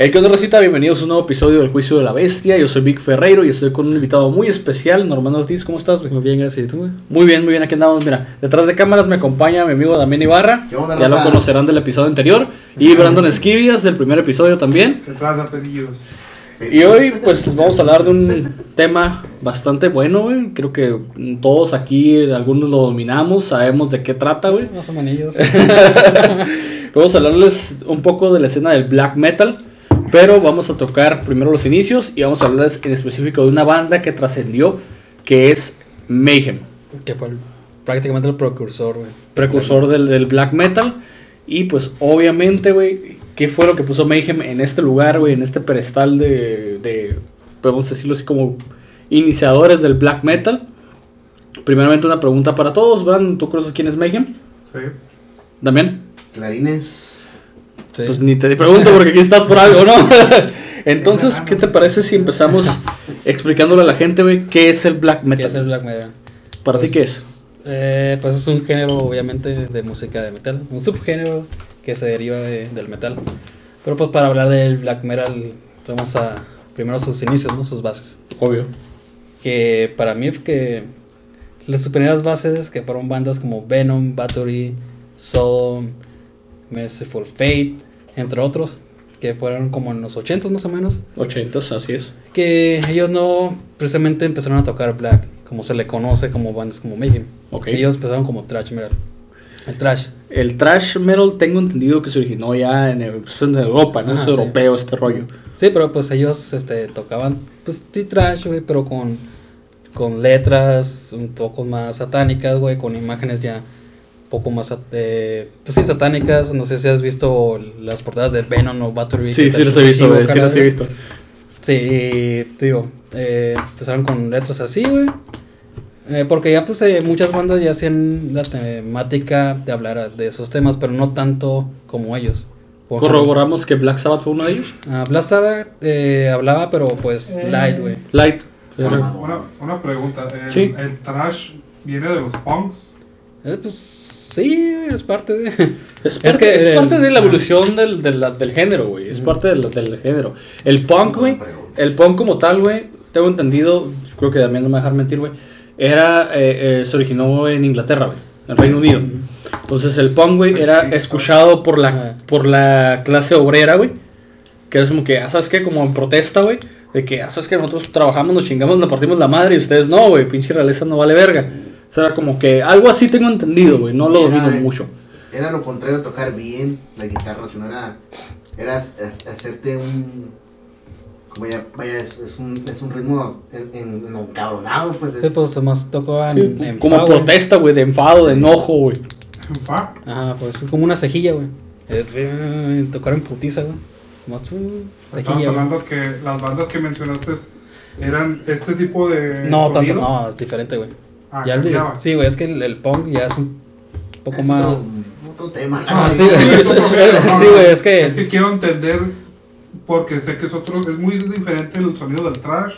El que onda recita, bienvenidos a un nuevo episodio del Juicio de la Bestia. Yo soy Vic Ferreiro y estoy con un invitado muy especial, Normando Ortiz. ¿Cómo estás? Muy bien, gracias. ¿Y tú? güey? Muy bien, muy bien, aquí andamos. Mira, detrás de cámaras me acompaña mi amigo Damián Ibarra. ¿Qué onda, ya lo conocerán del episodio anterior. Y Brandon Esquivias del primer episodio también. Detrás de. Y hoy, pues, vamos a hablar de un tema bastante bueno, güey. Creo que todos aquí, algunos lo dominamos, sabemos de qué trata, güey. Más o menos. Vamos a hablarles un poco de la escena del black metal, pero vamos a tocar primero los inicios y vamos a hablarles en específico de una banda que trascendió, que es Mayhem, que fue el- prácticamente el precursor, güey. precursor del, del black metal. Y pues obviamente, güey, ¿qué fue lo que puso Mayhem en este lugar, güey, en este pedestal de, de, podemos decirlo así como iniciadores del black metal? Primeramente una pregunta para todos, Brandon, ¿tú conoces quién es Mayhem? Sí. Damián. Clarines. Sí. Pues ni te pregunto porque aquí estás por algo, ¿no? Entonces, ¿qué te parece si empezamos explicándole a la gente, güey, qué es el black ¿Qué metal? es el black metal? ¿Para ti Pues, qué es? Eh, pues es un género, obviamente, de música de metal. Un subgénero que se deriva de- del metal. Pero pues para hablar del black metal, vamos a primero sus inicios, ¿no? Sus bases. Obvio. Que para mí, que las primeras bases que fueron bandas como Venom, Battery, Sodom, Merciful Fate, entre otros, que fueron como en los 80 más o menos. 80, así es. que ellos no precisamente empezaron a tocar black, como se le conoce como bandas como Mayhem. Ok. Ellos empezaron como thrash metal. El thrash. El thrash metal tengo entendido que se originó ya en, el- pues, en Europa, ¿no? Es sí. europeo este rollo. Sí, pero pues ellos este, tocaban, pues sí, trash, güey, pero con, con letras un poco más satánicas, güey, con imágenes ya poco más, eh, pues sí, satánicas. No sé si has visto las portadas de Venom o Battery. Sí, sí los he visto, güey, sí los he visto. Sí, te digo, eh, empezaron con letras así, güey. Eh, porque ya pues eh, muchas bandas ya hacían la temática de hablar de esos temas, pero no tanto como ellos. Por ejemplo, Corroboramos que Black Sabbath fue uno de ellos. ah, Black Sabbath eh, hablaba, pero pues Eh. light, güey. Light. Una, Una, una pregunta. ¿El, Sí. el trash viene de los punks? Eh, pues sí, es parte de... Es Es parte, que es el- parte de la evolución del, del, del género, güey. Es parte del, del género. El punk, güey. El punk como tal, güey. Tengo entendido, creo que también no me dejar mentir, güey. Era, eh, eh, se originó en Inglaterra, güey. En Reino Unido. Entonces el punk, güey, era escuchado por la, por la clase obrera, güey. Que es como que, ah, ¿sabes qué? Como en protesta, güey. De que, ah, ¿sabes qué? Nosotros trabajamos, nos chingamos, nos partimos la madre y ustedes no, güey. Pinche realeza no vale verga. O sea, era como que algo así tengo entendido, güey. No lo Era- domino mucho. Era lo contrario de tocar bien la guitarra, sino era, era ha- ha- hacerte un... como Vaya, vaya es, es un, es un ritmo en, en, en encabronado, pues es... Sí, pues más tocaban Sí, en como fa, protesta, güey, de enfado, de enojo, güey. Fa. Ajá, pues como una cejilla, güey. Tocar en putiza, güey. Más uh, Estamos hablando que las bandas que mencionaste eran este tipo de. No, tanto, sonido. no, es diferente, güey. Ah, Ya el sí, güey, es que el, el punk ya es un poco es más. Otro, otro tema. Ah, ¿no? sí, güey. Sí, es- sí, que. Es que quiero entender, porque sé que es otro. Es muy diferente el sonido del trash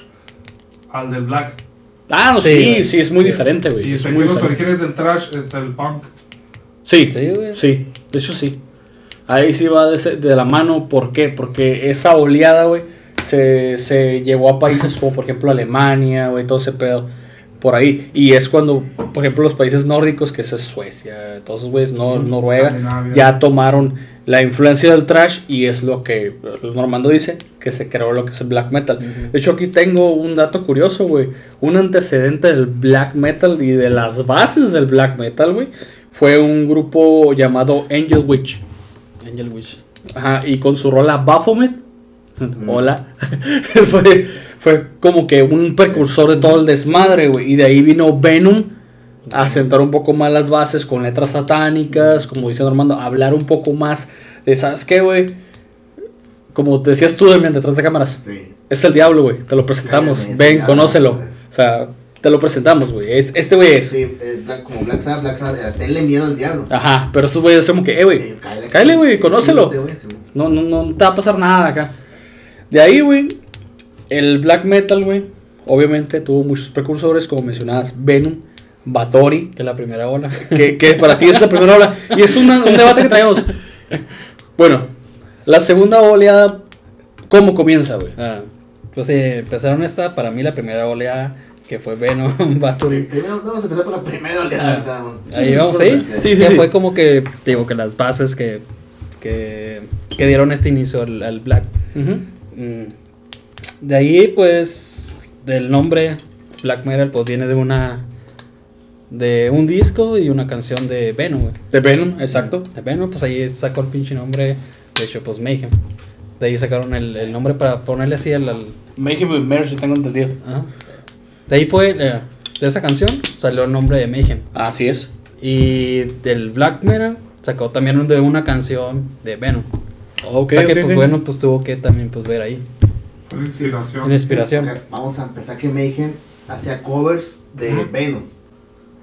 al del black. Ah, no, Sí, sí, es muy Sí. diferente, güey. Y es sé muy que los diferente. orígenes del trash es el punk. Sí, Sí, güey. sí, de hecho sí. Ahí sí va de, de la mano, ¿por qué? Porque esa oleada, güey, se, se llevó a países como, por ejemplo, Alemania, güey, todo ese pedo, por ahí. Y es cuando, por ejemplo, los países nórdicos, que eso es Suecia, todos esos güeyes, no, Mm, Noruega, ya tomaron la influencia del trash y es lo que Normando dice, que se creó lo que es el black metal. De hecho, aquí tengo un dato curioso, güey. Un antecedente del black metal y de las bases del black metal, güey, fue un grupo llamado Angel Witch. Angel Wish. Ajá, y con su rola Baphomet, hola, fue, fue como que un precursor de todo el desmadre, güey. Y de ahí vino Venom a sentar un poco más las bases con letras satánicas, como dice Normando, a hablar un poco más de, ¿sabes qué, güey? Como te decías tú, Demian, detrás de cámaras. Sí. Es el diablo, güey. Te lo presentamos. Cállate, Ven, diablo, conócelo. O sea, te lo presentamos, güey. Es, este güey es. Sí, eh, como Black Sabbath, Black Sabbath, era, tenle miedo al diablo. Ajá, pero estos güeyes son como que, eh, güey. Eh, cáele, güey, conócelo. Sí. No, no, no te va a pasar nada acá. De ahí, güey, el black metal, güey, obviamente tuvo muchos precursores, como mencionabas, Venom, Batori, Que la primera ola. que, que para ti es la primera ola. Y es una- un debate que traemos. Bueno, la segunda oleada ¿Cómo comienza, güey? Ah, pues sí, empezaron esta, para mí la primera oleada, que fue Venom, Battery. Primero vamos a empezar por la primera oleada. Ah. Ahí vamos, sí. Sí, sí, sí. fue como que, digo, que las bases que, que, que dieron este inicio al, al Black. Mm. De ahí, pues, del nombre Black Metal, pues viene de una. de un disco y una canción de Venom, güey. De Venom, exacto. De Venom, pues ahí sacó el pinche nombre, de hecho, pues Mayhem. De ahí sacaron el, el nombre para ponerle así al. al- Mayhem with Mercy, tengo entendido. ajá. De ahí fue, eh, de esa canción salió el nombre de Mayhem. Así es. Y del Black Metal sacó también de una canción de Venom. Ok, o sea que, ok, pues ok. bueno, pues tuvo que también pues ver ahí. La inspiración. Una inspiración. Vamos a empezar que Mayhem hacía covers de Venom.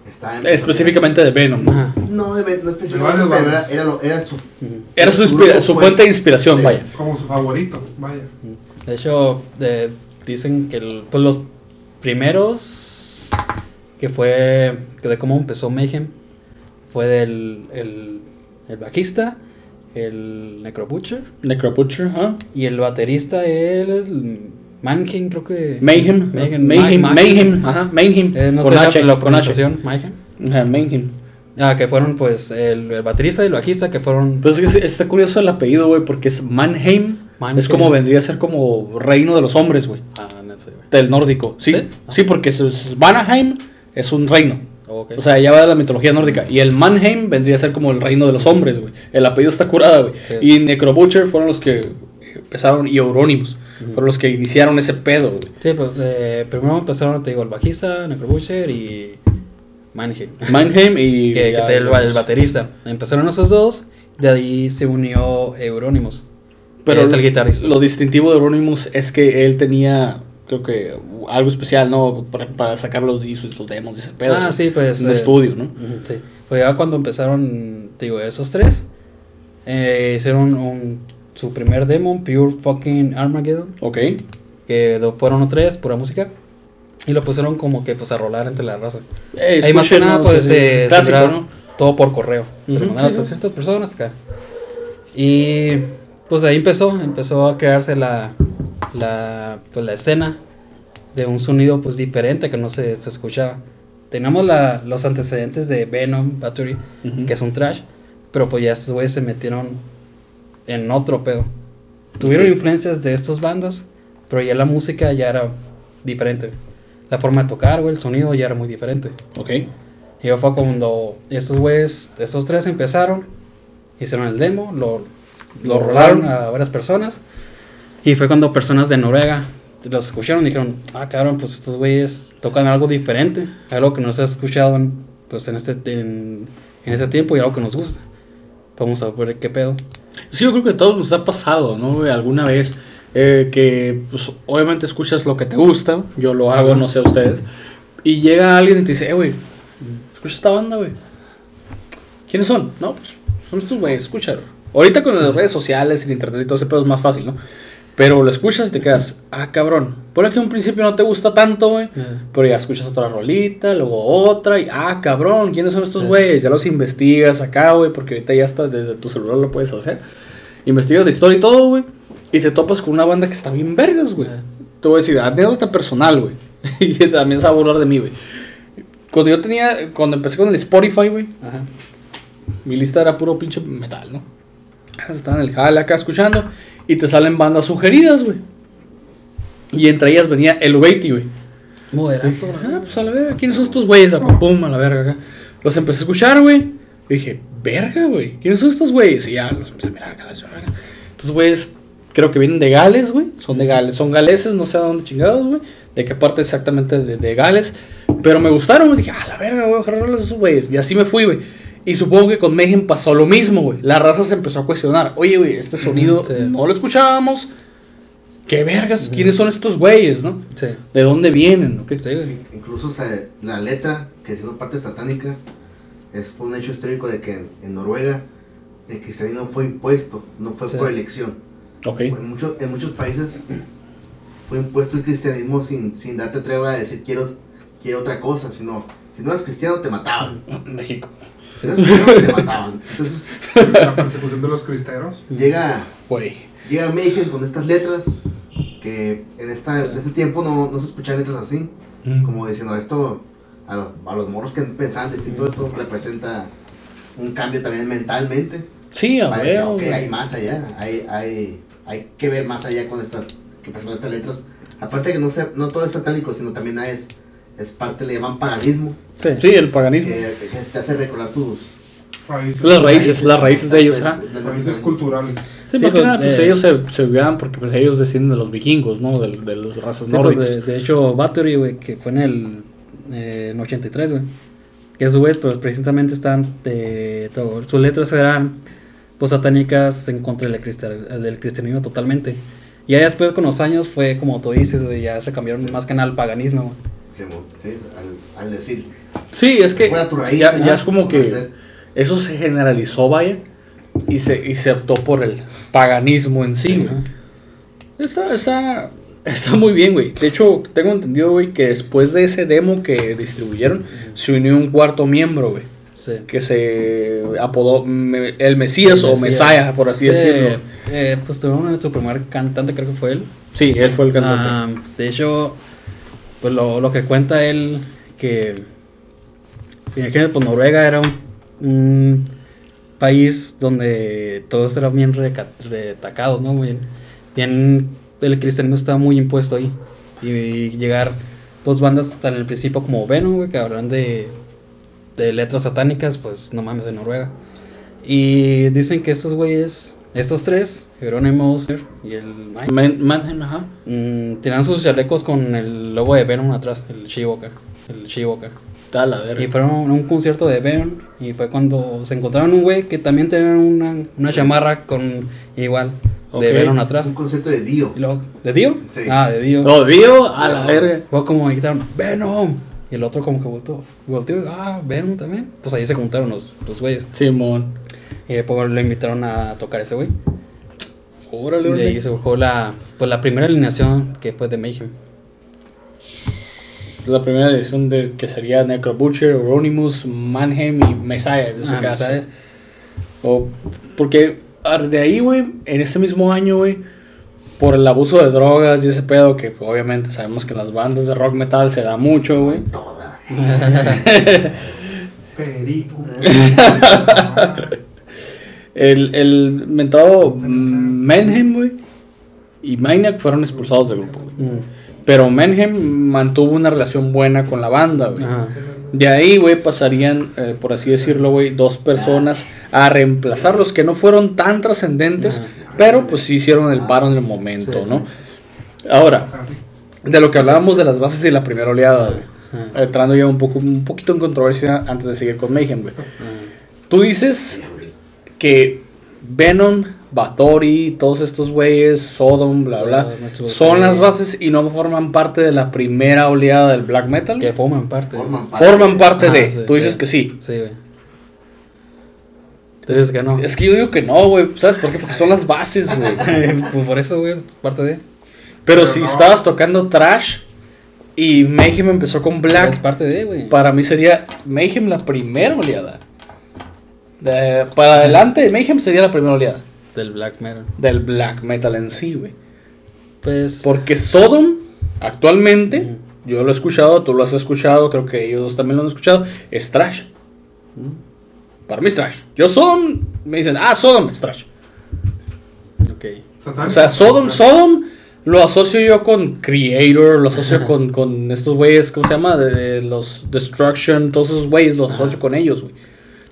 Estaba en- Específicamente de Venom. ¿no? Ajá. No, de Venom, no específicamente, pero era, era, lo- era su. Era su, Su inspira- grupo su fue- fuente de inspiración, Sí. vaya. Como su favorito, vaya. De hecho, eh, dicen que el- pues los primeros que fue que de cómo empezó Mayhem fue del el, el bajista, el Necro Butcher Necro Butcher, ¿ah? y el baterista él es Mankin, creo que Mayhem. Mayhem, Mayhem. Ma- Mayhem. Ajá. Mayhem. Eh, no con sé H. la, pronunciación, Mayhem. Ajá, Mayhem. Ah, que fueron pues el, el baterista y el bajista que fueron Pues es que está curioso el apellido, güey, porque es Mannheim. Mannheim. Es como vendría a ser como reino de los hombres, güey. Ah, no sé, güey. Del nórdico. Sí, ¿Sí? sí, porque es, es- Vanaheim es un reino. O sea, ya va de la mitología nórdica. Y el Mannheim vendría a ser como el reino de los hombres, güey. El apellido está curada, güey. Sí. Y Necrobutcher fueron los que empezaron, y Euronymous, fueron los que iniciaron ese pedo, güey. Sí, pues eh, primero empezaron, te digo, el bajista, Necro Butcher y Mannheim. Mannheim y. que, que ya, te- el, el baterista. Empezaron esos dos, de ahí se unió Euronymous. Pero es el guitarrista. Lo distintivo de Euronymous es que él tenía, creo que, algo especial, ¿no? Para, para sacar los discos, los demos y ese pedo. ah, ¿no? sí, pues. Un eh, estudio, ¿no? Sí. Pues ya cuando empezaron, te digo, esos tres, eh, hicieron un- su primer demo, Pure Fucking Armageddon, Ok. que fueron tres, pura música. Y lo pusieron como que pues a rolar entre la raza. Eh, Ahí más que nada, pues, ese eh, clásico, ¿no? todo por correo. Se lo mandaron sí, a sí. ciertas personas acá. Y pues ahí empezó, empezó a crearse la, la, pues, la escena de un sonido pues diferente que no se, se escuchaba. Teníamos la, los antecedentes de Venom, Battery, que es un trash, pero pues ya estos güeyes se metieron en otro pedo. Tuvieron influencias de estas bandas, pero ya la música ya era diferente. La forma de tocar, güey, el sonido ya era muy diferente. Ok. Y fue cuando estos güeyes, estos tres empezaron, hicieron el demo, lo, lo Lo rolaron. a varias personas. Y fue cuando personas de Noruega los escucharon y dijeron, ah, cabrón, pues estos güeyes tocan algo diferente, algo que no se ha escuchado en, pues, en, este, en, en este tiempo y algo que nos gusta. Vamos a ver qué pedo. Sí, yo creo que a todos nos ha pasado, ¿no? Alguna vez eh, que, pues, obviamente escuchas lo que te gusta, yo lo hago, no sé ustedes, y llega alguien y te dice, eh, güey, escucha esta banda, güey. ¿Quiénes son? No, pues, son estos güeyes, escúchalo. Ahorita con las redes sociales, el internet y todo ese pedo es más fácil, ¿no? Pero lo escuchas y te quedas, ah, cabrón. Por que un principio no te gusta tanto, güey. Pero ya escuchas otra rolita, luego otra, y ah, cabrón, ¿quiénes son estos Sí. güeyes? Ya los investigas acá, güey, porque ahorita ya está desde tu celular lo puedes hacer. Investigas la historia y todo, güey, y te topas con una banda que está bien vergas, güey. Ah. Te voy a decir, anécdota personal, güey. y también se va a burlar de mí, güey. Cuando yo tenía, cuando empecé con el Spotify, güey, mi lista era puro pinche metal, ¿no? Estaba en el jale acá escuchando y te salen bandas sugeridas, güey. Y entre ellas venía el Ubeiti, güey. Moderato. Dije, ah, pues a la verga, ¿quiénes son estos güeyes? Ah, Pum, a la verga acá. Los empecé a escuchar, güey. Y dije, verga, güey, ¿quiénes son estos güeyes? Y ya los empecé a mirar acá. Estos güeyes creo que vienen de Gales, güey. Son de Gales, son galeses, no sé a dónde chingados, güey. De qué parte exactamente de, de Gales. Pero me gustaron, güey. Dije, ah, la verga, güey, ojalá de esos güeyes. Y así me fui, güey. Y supongo que con Mayhem pasó lo mismo, güey. La raza se empezó a cuestionar. Oye, güey, este sonido sí. no lo escuchábamos. ¿Qué vergas? ¿Quiénes son estos güeyes, no? Sí. ¿De dónde vienen? no? ¿Qué- Sí, incluso se- la letra, que siendo parte satánica, es un hecho histórico de que en, en Noruega el cristianismo fue impuesto, no fue Sí. por elección. Ok. En, mucho- en muchos países fue impuesto el cristianismo sin, sin darte tregua a decir quiero, quiero otra cosa, sino si no eras cristiano te mataban. México. Si eras cristiano, te mataban. Entonces, La persecución de los cristeros. llega, Güey. llega Mayhem con estas letras que en, esta, en este tiempo no, no se escuchaban letras así. Mm. Como diciendo, esto a los, a los morros que pensaban distinto, esto representa un cambio también mentalmente. Sí, a Para ok, güey. hay más allá, hay, hay, hay que ver más allá con estas, que pasa con estas letras. Aparte que no, sea, no todo es satánico, sino también es, es parte, le llaman paganismo, Sí. Sí, el paganismo. que, que te hace recordar tus Raíces, Las raíces, las raíces de ellos, ¿ah? Las raíces raíces culturales. Sí, Sí, más que pues, nada, pues eh, ellos se, se vean porque pues, ellos descienden de los vikingos, ¿no? De, de los razas Sí, pues, de, de hecho, Bathory, güey, que fue en el, eh, en 83, güey. Que esos güeyes, pues precisamente están. De, todo- sus letras eran pues satánicas en contra del, cristian- del cristianismo totalmente. Y ya después, con los años, fue como tú dices, güey, ya se cambiaron más que nada al paganismo, güey. Sí, al, al decir. Sí, es que raíz, ya, ¿no? ya es como que hacer- eso se generalizó, vaya, y se, y se optó por el paganismo en sí. Está, está, está muy bien, güey. De hecho, tengo entendido, güey, que después de ese demo que distribuyeron, se unió un cuarto miembro, güey. Sí. Que se apodó me- el Mesías o Mesías. Mesaya, por así Eh, decirlo. eh, pues tuvieron su primer cantante, creo que fue él. Sí, él fue el cantante. Ah, de hecho, pues lo, que cuenta él, que imagínate, pues Noruega era un, país donde todos eran bien retacados, ¿no? Bien, bien, el cristianismo estaba muy impuesto ahí. Y, llegar, pues bandas hasta en el principio como Venom, güey, que hablan de, de letras satánicas, pues no mames, en Noruega. Y dicen que estos güeyes, estos tres, Jerónimo y el Mike, Man- ajá. Mm, tenían sus chalecos con el logo de Venom atrás, el Shivoka. El Shivoka. Está la verga. Y fueron a un concierto de Venom y fue cuando se encontraron un güey que también tenía una, una chamarra con igual de Venom atrás. Un concepto de Dio. Y luego, ¿de Dio? Sí. Ah, de Dio. Lo dio a la verga. Fue como gritaron, Venom. Y el otro como que volteó, volteó y ah, Venom también. Pues ahí se juntaron los, los güeyes. Simón. Y después le invitaron a tocar ese güey. Órale, Y de ahí órale. surgió la, pues, la primera alineación que fue de Mayhem. La primera edición de que sería Necro Butcher, Euronymous, Manheim y Messiah en ese Ah, caso. ¿sabes? O, porque ah, de ahí, güey, en ese mismo año, güey, por el abuso de drogas y ese pedo, que pues, obviamente sabemos que en las bandas de rock metal se da mucho, güey. Toda. El, el mentado Manheim, güey, y Maniac fueron expulsados del grupo, güey. Mm. Pero Manheim mantuvo una relación buena con la banda, güey. Ajá. De ahí, güey, pasarían, eh, por así decirlo, güey, dos personas a reemplazarlos que no fueron tan trascendentes, pero pues sí hicieron el paro en el momento. ¿no? Ahora, de lo que hablábamos de las bases y la primera oleada, güey. Entrando ya un poco un poquito en controversia antes de seguir con Mayhem, güey. Tú dices que Venom, Bathory, todos estos güeyes, Sodom, bla, bla, son las bases y no forman parte de la primera oleada del black metal. Que forman parte. Forman parte. Forman parte Ajá, de. sí, Tú dices que sí. Sí, güey. Entonces que no. Es que yo digo que no, güey. ¿Sabes por qué? Porque son las bases, güey. pues por eso, güey, es parte de. Pero Pero si no. estabas tocando trash y Mayhem empezó con Es black, parte de, güey. para mí sería Mayhem la primera oleada. De- para adelante, Mayhem sería la primera oleada Del black metal. del black metal en sí, güey. Pues. Porque Sodom, actualmente, yo lo he escuchado, tú lo has escuchado, creo que ellos dos también lo han escuchado, es trash. Para mí es trash. Yo Sodom, me dicen, ah, Sodom es trash. Ok. O sea, Sodom, Sodom lo asocio yo con Creator, lo asocio con, con estos güeyes, ¿cómo se llama? De, de los Destruction, todos esos güeyes los asocio con ellos, güey.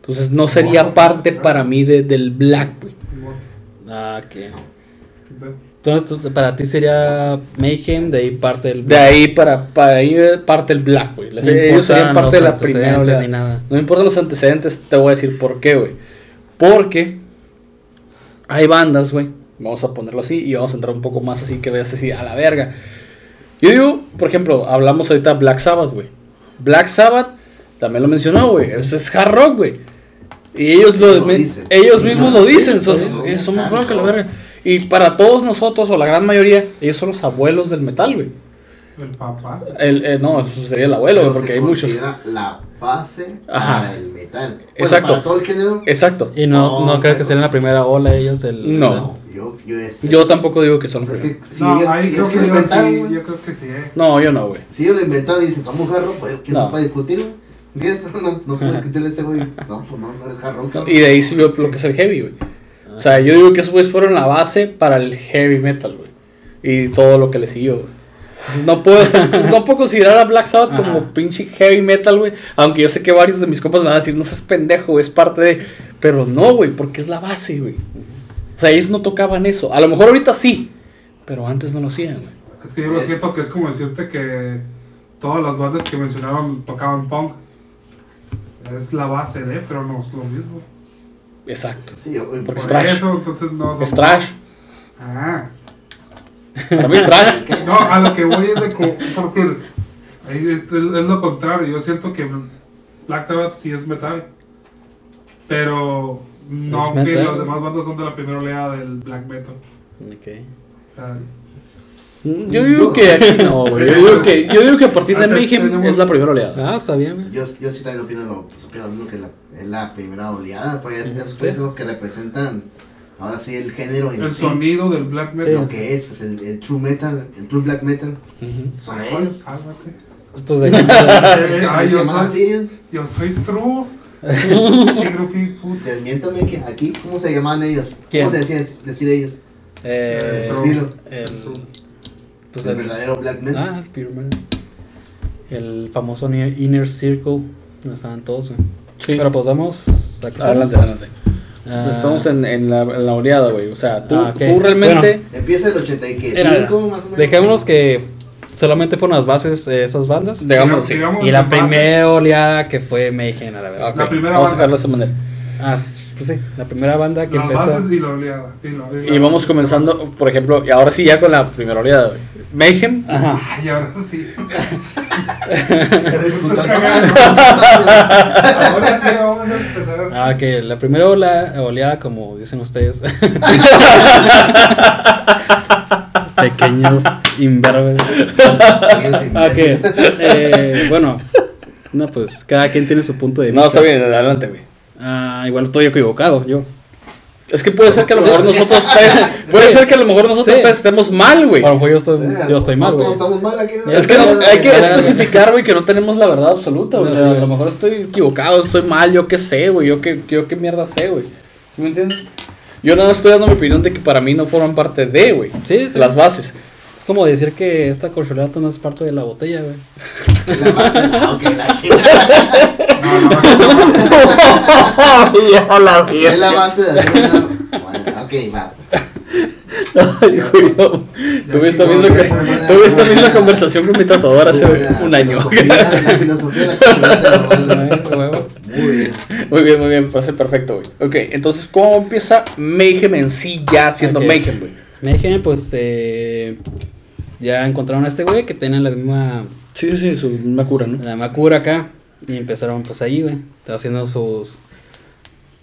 Entonces no sería parte para mí de, del Black, güey. Ah, ok. Entonces, para ti sería Mayhem, de ahí parte del De ahí para, para ahí parte el Black, güey. No ellos serían parte los de la primera antecedentes oleada. ni nada. No me importan los antecedentes, te voy a decir por qué, güey. Porque hay bandas, güey. Vamos a ponerlo así y vamos a entrar un poco más así que veas así a la verga. Yo digo, por ejemplo, hablamos ahorita de Black Sabbath, güey. Black Sabbath, también lo mencionó, güey. Ese es hard rock, güey. Y ellos, lo, Lo ellos mismos Ah, lo dicen. por so- eso. ellos somos Ah, rock, a la no. verga. Y para todos nosotros, o la gran mayoría, ellos son los abuelos del metal, güey. El papá. El, eh, no, eso sería el abuelo, güey, Pero porque se hay muchos. La, base Ajá. para el metal. Bueno, Exacto. Para todo el género. Exacto. Y no, No, no, creo que sean la primera ola ellos del. No. Yo, yo, es, Yo tampoco digo que son es que, si no, ellos, ahí si creo que lo yo inventaron, sí, yo creo que sí, eh. No, yo no, güey. Si ellos lo inventaron y dicen, somos hard rock, pues ¿quién No. se puede discutir, ¿Entiendes? No, no puedes a ese güey. No, pues no, no eres hard rock. Y de ahí subió lo que es el heavy, güey. O sea, yo digo que esos güeyes fueron la base para el heavy metal, güey. Y todo lo que le siguió, güey. Entonces, No puedo, ser- no puedo considerar a Black Sabbath como pinche heavy metal, güey. Aunque yo sé que varios de mis compas me van a decir, no seas pendejo, es parte de. Pero no, güey, porque es la base, güey. O sea, ellos no tocaban eso. A lo mejor ahorita sí, pero antes no lo hacían, güey. Es que yo lo siento que es como decirte que todas las bandas que mencionaron tocaban punk. Es la base de, pero no es lo mismo. Exacto. Sí, Porque por es trash. eso, entonces no Es trash. Ah. Para mí es trash. No, a lo que voy es de co- por decir, ahí es, es lo contrario. Yo siento que Black Sabbath sí es metal. Pero no Es que metal. las demás bandas son de la primera oleada del black metal. Ok. O sea, Yo digo que aquí no, güey. Yo digo que, yo digo que a partir de Mayhem tenemos- es la primera oleada. Ah, está bien, güey. Yo, yo sí también opino lo, pues, opino lo mismo que la, es la primera oleada, porque es- esos son los que representan ahora sí el género en el sí, sonido del black metal. lo que es, pues el, el true metal, el true black metal, son ellos. cálmate. Pues de Es que Ay, se yo soy-. Yo soy true. Desmiéntame que aquí, ¿cómo se llamaban ellos? ¿Quién? ¿Cómo se decían decir ellos? eh, estilo. el, pues el el, verdadero black metal. ah, el Pure Metal. El famoso Inner Circle. No estaban todos, güey. Sí. Pero pues vamos. Adelante, adelante. Ah, estamos en, en, la, en la oleada, güey. O sea, tú, Ah, tú realmente. Empieza el 85 Era- más o menos. Dejémonos que solamente fueron las bases de esas bandas. Digamos, sí. Digamos Y la primera oleada que fue Mayhem, a la verdad. La primera Vamos a sacarlo de esa manera. Ah, pues sí, la primera banda que Las empezó. bases y la oleada. Y, la- y la- Y vamos comenzando, por ejemplo, y ahora sí ya con la primera oleada, güey. Mayhem. Ajá. Ay, ahora sí. Ahora sí vamos a empezar. Ah, que la primera ola- oleada, como dicen ustedes. Pequeños imberbes. Que, eh, bueno, no, pues cada quien tiene su punto de vista. No, está bien, adelante, güey. Ah, igual estoy equivocado, yo. Es que puede ser que a lo mejor nosotros puede ser que a lo mejor nosotros Sí. estemos mal, güey. A lo mejor yo estoy, yo estoy mal, güey. estamos mal aquí. Es que no- hay que especificar, güey, que no tenemos la verdad absoluta, güey. O sea, sí. a lo mejor estoy equivocado, estoy mal, yo qué sé, güey. Yo qué, yo qué mierda sé, güey. ¿Sí ¿Me entiendes? Yo nada estoy dando mi opinión de que para mí no forman parte de, güey. Las bien. bases. Es como decir que esta corcholata no es parte de la botella, güey. La base, ok, la chingada. No, no, no. ya la Es la base de hacer una. Bueno, ok, va. Ay, chingó, misma, ya. tuve esta misma conversación con mi tatuador hace La un año. filosofía- La filosofía de la de la. Muy bien. Muy bien, muy bien, parece perfecto, güey. Ok, entonces, ¿cómo empieza Mayhem en sí ya siendo. Mayhem, güey? Mayhem, pues, eh, ya encontraron a este güey que tiene la misma Sí, sí, su misma cura, ¿no? la Macura acá. Y empezaron pues ahí, güey. Estaba haciendo sus.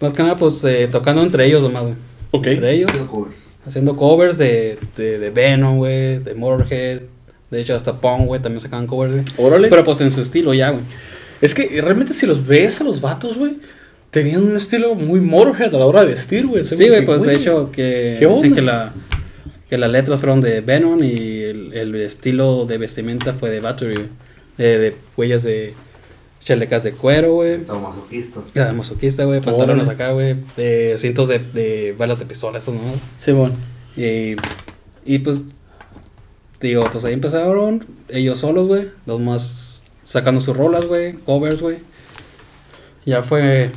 Más que nada, pues eh, tocando entre ellos nomás, güey. Ok. Entre ellos. Haciendo covers. Haciendo covers de, de, de Venom, güey. De Motorhead. De hecho, hasta Pong, güey. También sacaban covers, güey. Órale. Pero pues en su estilo ya, güey. Es que realmente si los ves a los vatos, güey, tenían un estilo muy Motorhead a la hora de vestir, güey. Sí, güey, pues de hecho que ¿qué dicen que la que las letras fueron de Venom y el, el estilo de vestimenta fue de Battery. De, de huellas de chalecas de cuero, güey. Estaba masoquista. Ya, masoquista, güey, pantalones acá, güey, de cintos de, de balas de pistola, estos, ¿no? Sí, bueno. Y, y pues, digo, pues ahí empezaron ellos solos, güey, los más sacando sus rolas, güey, covers, güey. Ya fue,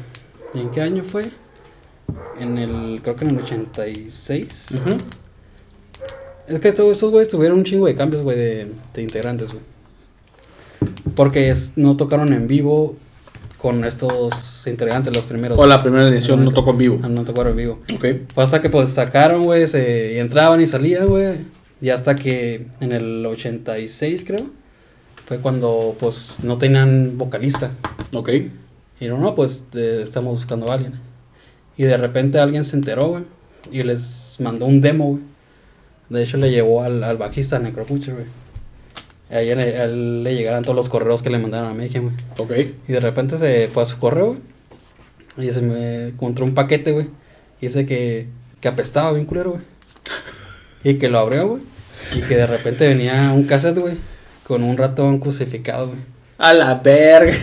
¿y ¿en qué año fue? En el, creo que en el 86. Ujú. Es que estos, estos güeyes tuvieron un chingo de cambios, güey, de, de integrantes, güey. Porque es- no tocaron en vivo con estos integrantes, los primeros. O la primera edición no tocó en vivo. Ah, no tocaron en vivo. Ok. Fue hasta que pues sacaron, güey, se y entraban y salían, güey. Y hasta que en el 86, creo, fue cuando pues no tenían vocalista. Ok. Y no, no, pues eh, estamos buscando a alguien. Y de repente alguien se enteró, güey, y les mandó un demo, güey. De hecho le llevó al, al bajista Necropucher, güey. ahí a él le llegaran todos los correos que le mandaron a Mayhem, güey. Ok. Y de repente se fue a su correo, güey. Y se me encontró un paquete, güey. Y dice que, que apestaba bien culero, güey. Y que lo abrió, güey. Y que de repente venía un cassette, güey. Con un ratón crucificado, güey. A la verga.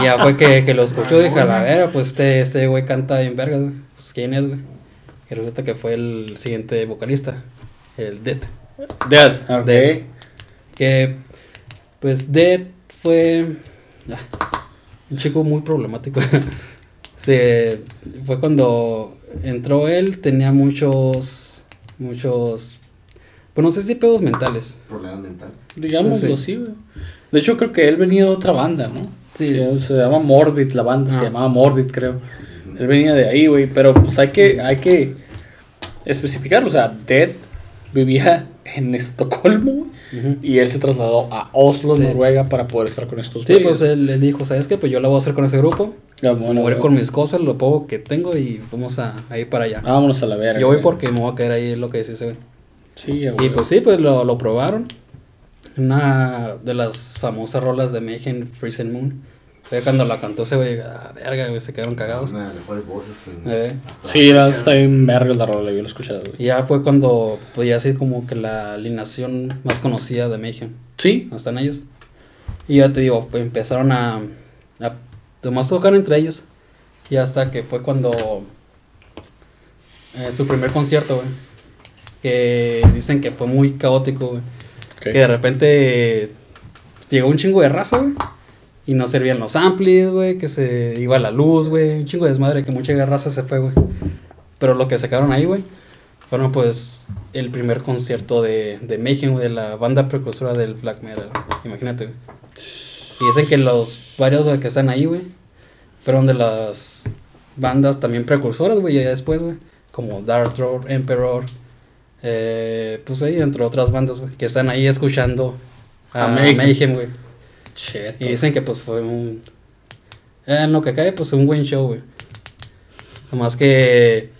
Y ya fue que, que lo escuchó y dije, a la verga, pues este, este güey canta bien verga, güey. Pues quién es, güey. Y resulta que fue el siguiente vocalista, el Dead. Dead. Ok. Dead. Que, pues Dead fue ah, un chico muy problemático. Se, fue cuando entró él, tenía muchos, muchos, pues no sé si pedos mentales. Problema mental. Digámoslo Sí. sí. De hecho, creo que él venía de otra banda, ¿no? Sí. Se, se llama Morbid, la banda se Ah. llamaba Morbid, creo. Él venía de ahí, güey. Pero pues hay que, hay que especificarlo. O sea, Dead vivía en Estocolmo. Y él se trasladó a Oslo, Sí. Noruega, para poder estar con estos Sí, güeyes. pues él le dijo, ¿sabes qué? Pues yo la voy a hacer con ese grupo. Ya, bueno, Mover güey. con mis cosas, lo poco que tengo y vamos a, a ir para allá. Vámonos a la verga. Yo voy güey. porque me voy a quedar ahí, lo que dice ese güey. Sí, ya, Y pues sí, pues lo, lo probaron. Una de las famosas rolas de Mayhem, Freezing Moon. Fue cuando la cantó ese güey, ah, verga, güey, se quedaron cagados. Una de las mejores voces. En, Eh. hasta Sí, la está bien verga la rola, yo lo he escuchado, güey. Y ya fue cuando, pues ya así como que la alineación más conocida de Mayhem. Sí, ¿No están ellos? Y ya te digo, pues empezaron a, a nomás tocar entre ellos. Y hasta que fue cuando eh, su primer concierto, güey. Que dicen que fue muy caótico, güey. Que de repente llegó un chingo de raza, güey. Y no servían los amplis, güey. Que se iba la luz, güey. Un chingo de desmadre que mucha raza se fue, güey. Pero lo que sacaron ahí, güey. Fueron pues el primer concierto de, de Mayhem, güey. De la banda precursora del black metal. Imagínate, güey. Y dicen que los varios güey, que están ahí, güey. Fueron de las bandas también precursoras, güey. Ya después, güey. Como Dark Lord, Emperor. Eh, pues ahí, entre otras bandas, güey. Que están ahí escuchando a, A. Mayhem, güey. Y dicen que pues fue un... eh, en lo que cae, pues un buen show, güey. Nomás que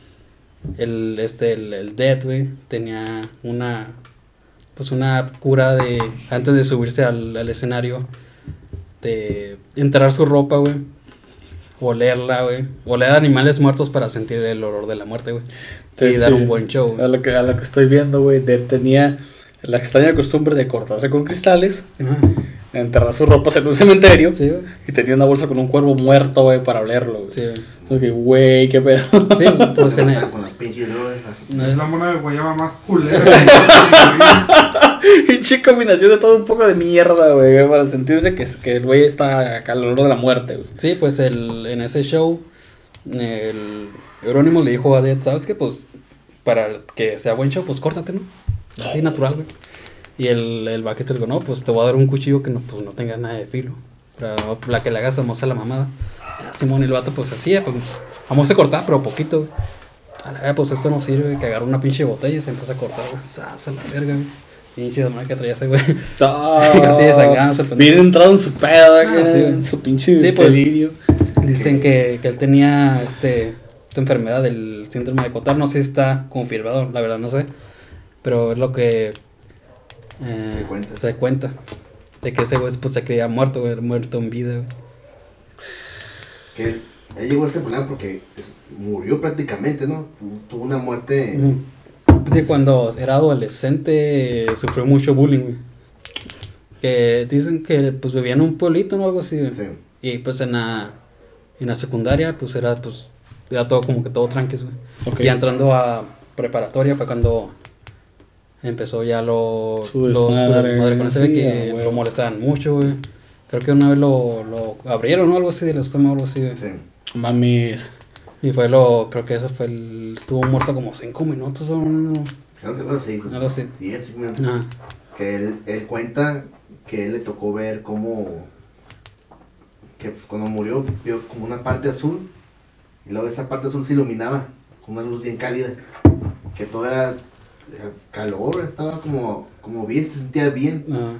el, este, el, el Dead, güey, tenía una... Pues una cura de... Antes de subirse al, al escenario. De enterrar su ropa, güey. Olerla, güey. Oler animales muertos para sentir el olor de la muerte, güey. Y Sí, dar un buen show, güey. A lo que, a lo que estoy viendo, güey, Dead tenía la extraña costumbre de cortarse con cristales, Ajá. Enterrar sus ropas en un cementerio Sí, güey. y tenía una bolsa con un cuervo muerto, güey, para olerlo, güey. Sí, güey. Qué pedo. Sí, pues en el... Estaban con las pinches drogas. así. Es la mona de guayaba más culera. Pinche combinación de todo un poco de mierda, güey, para sentirse que, que el güey está acá al olor de la muerte, güey. Sí, pues el, en ese show, el Eurónimo le dijo a Dead, ¿sabes qué? Pues para que sea buen show, pues córtate, ¿no? Así natural, güey. Y el, el vaquete le dijo, no, pues te voy a dar un cuchillo que no, pues, no tenga nada de filo. Para, para que le hagas a la mamada. Ah, Simón y el vato, pues así, pues, vamos a cortar, pero poquito, güey. A la verga, pues esto no sirve, que agarró una pinche botella y se empieza a cortar, güey. Sas, a la verga, güey. Pinche de que traía ese, güey. Así desangrándose el pendejo. Bien entrado en su pedo, Ah, sí, en su pinche Sí, pues. delirio. Dicen que, que él tenía este, esta enfermedad del síndrome de Cotard. No sé si está confirmado, la verdad no sé. Pero es lo que eh, Se cuenta. se cuenta. De que ese güey pues, se creía muerto, güey, muerto en vida. güey. Que él, llegó a ese problema porque murió prácticamente, ¿no? Tu- Tuvo una muerte. Sí, cuando era adolescente eh, sufrió mucho bullying, güey. Que dicen que pues vivía en un pueblito o algo así. güey. Sí. Y pues en la, en la secundaria pues era pues era todo como que todo tranquis, güey. Ya entrando a preparatoria fue cuando empezó ya lo, Su lo- desmadre, desmadre con ese sí, que lo molestaban mucho, güey. Creo que una vez lo, lo abrieron o algo así del estómago, algo así, güey. Sí. Mames. Y fue lo, creo que eso fue el, estuvo muerto como cinco minutos o no, Creo que algo así. Algo así. 10 minutos. Ajá. Que él, él cuenta que él le tocó ver cómo. Que pues, cuando murió vio como una parte azul. Y luego esa parte azul se iluminaba con una luz bien cálida. Que todo era calor, estaba como, como bien, se sentía bien. Ajá.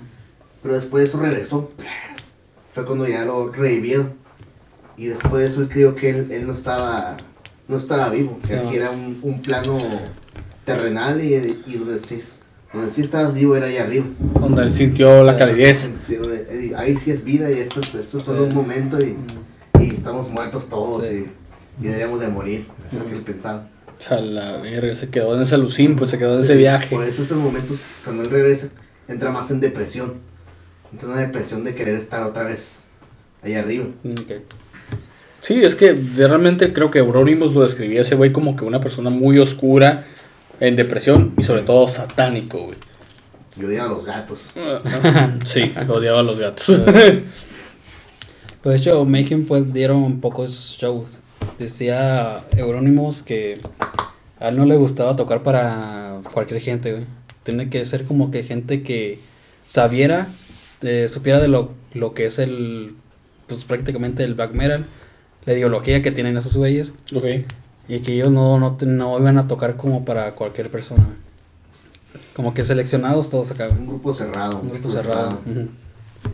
Pero después de eso regresó. Fue cuando ya lo revivieron. Y después de eso él creyó que él, él no estaba no estaba vivo. Que No. aquí era un, un plano terrenal y, y donde, se, Donde sí estabas vivo era ahí arriba. Donde él sintió la Sí. calidez. Sí, donde, eh, ahí sí es vida y esto, esto es solo Sí. un momento y, y estamos muertos todos Sí. y, y deberíamos de morir. Eso es lo que él pensaba. O sea, la verga, se quedó en ese alucín, pues se quedó en ese viaje. Por eso esos momentos, cuando él regresa, entra más en depresión. Entra en una depresión de querer estar otra vez ahí arriba. Sí, es que de- realmente creo que Euronymous lo describía ese güey como que una persona muy oscura, en depresión y sobre todo satánico, güey. Yo odiaba a los gatos. Sí, odiaba a los gatos. Pues de hecho, Making pues dieron pocos shows. Decía Euronymous que a él no le gustaba tocar para cualquier gente, güey. Tiene que ser como que gente que sabiera, eh, supiera de lo, lo que es el, pues prácticamente el black metal, la ideología que tienen esos güeyes, ok. y que ellos no, no, no iban a tocar como para cualquier persona. Como que seleccionados todos acá, güey. Un grupo cerrado. Un grupo cerrado.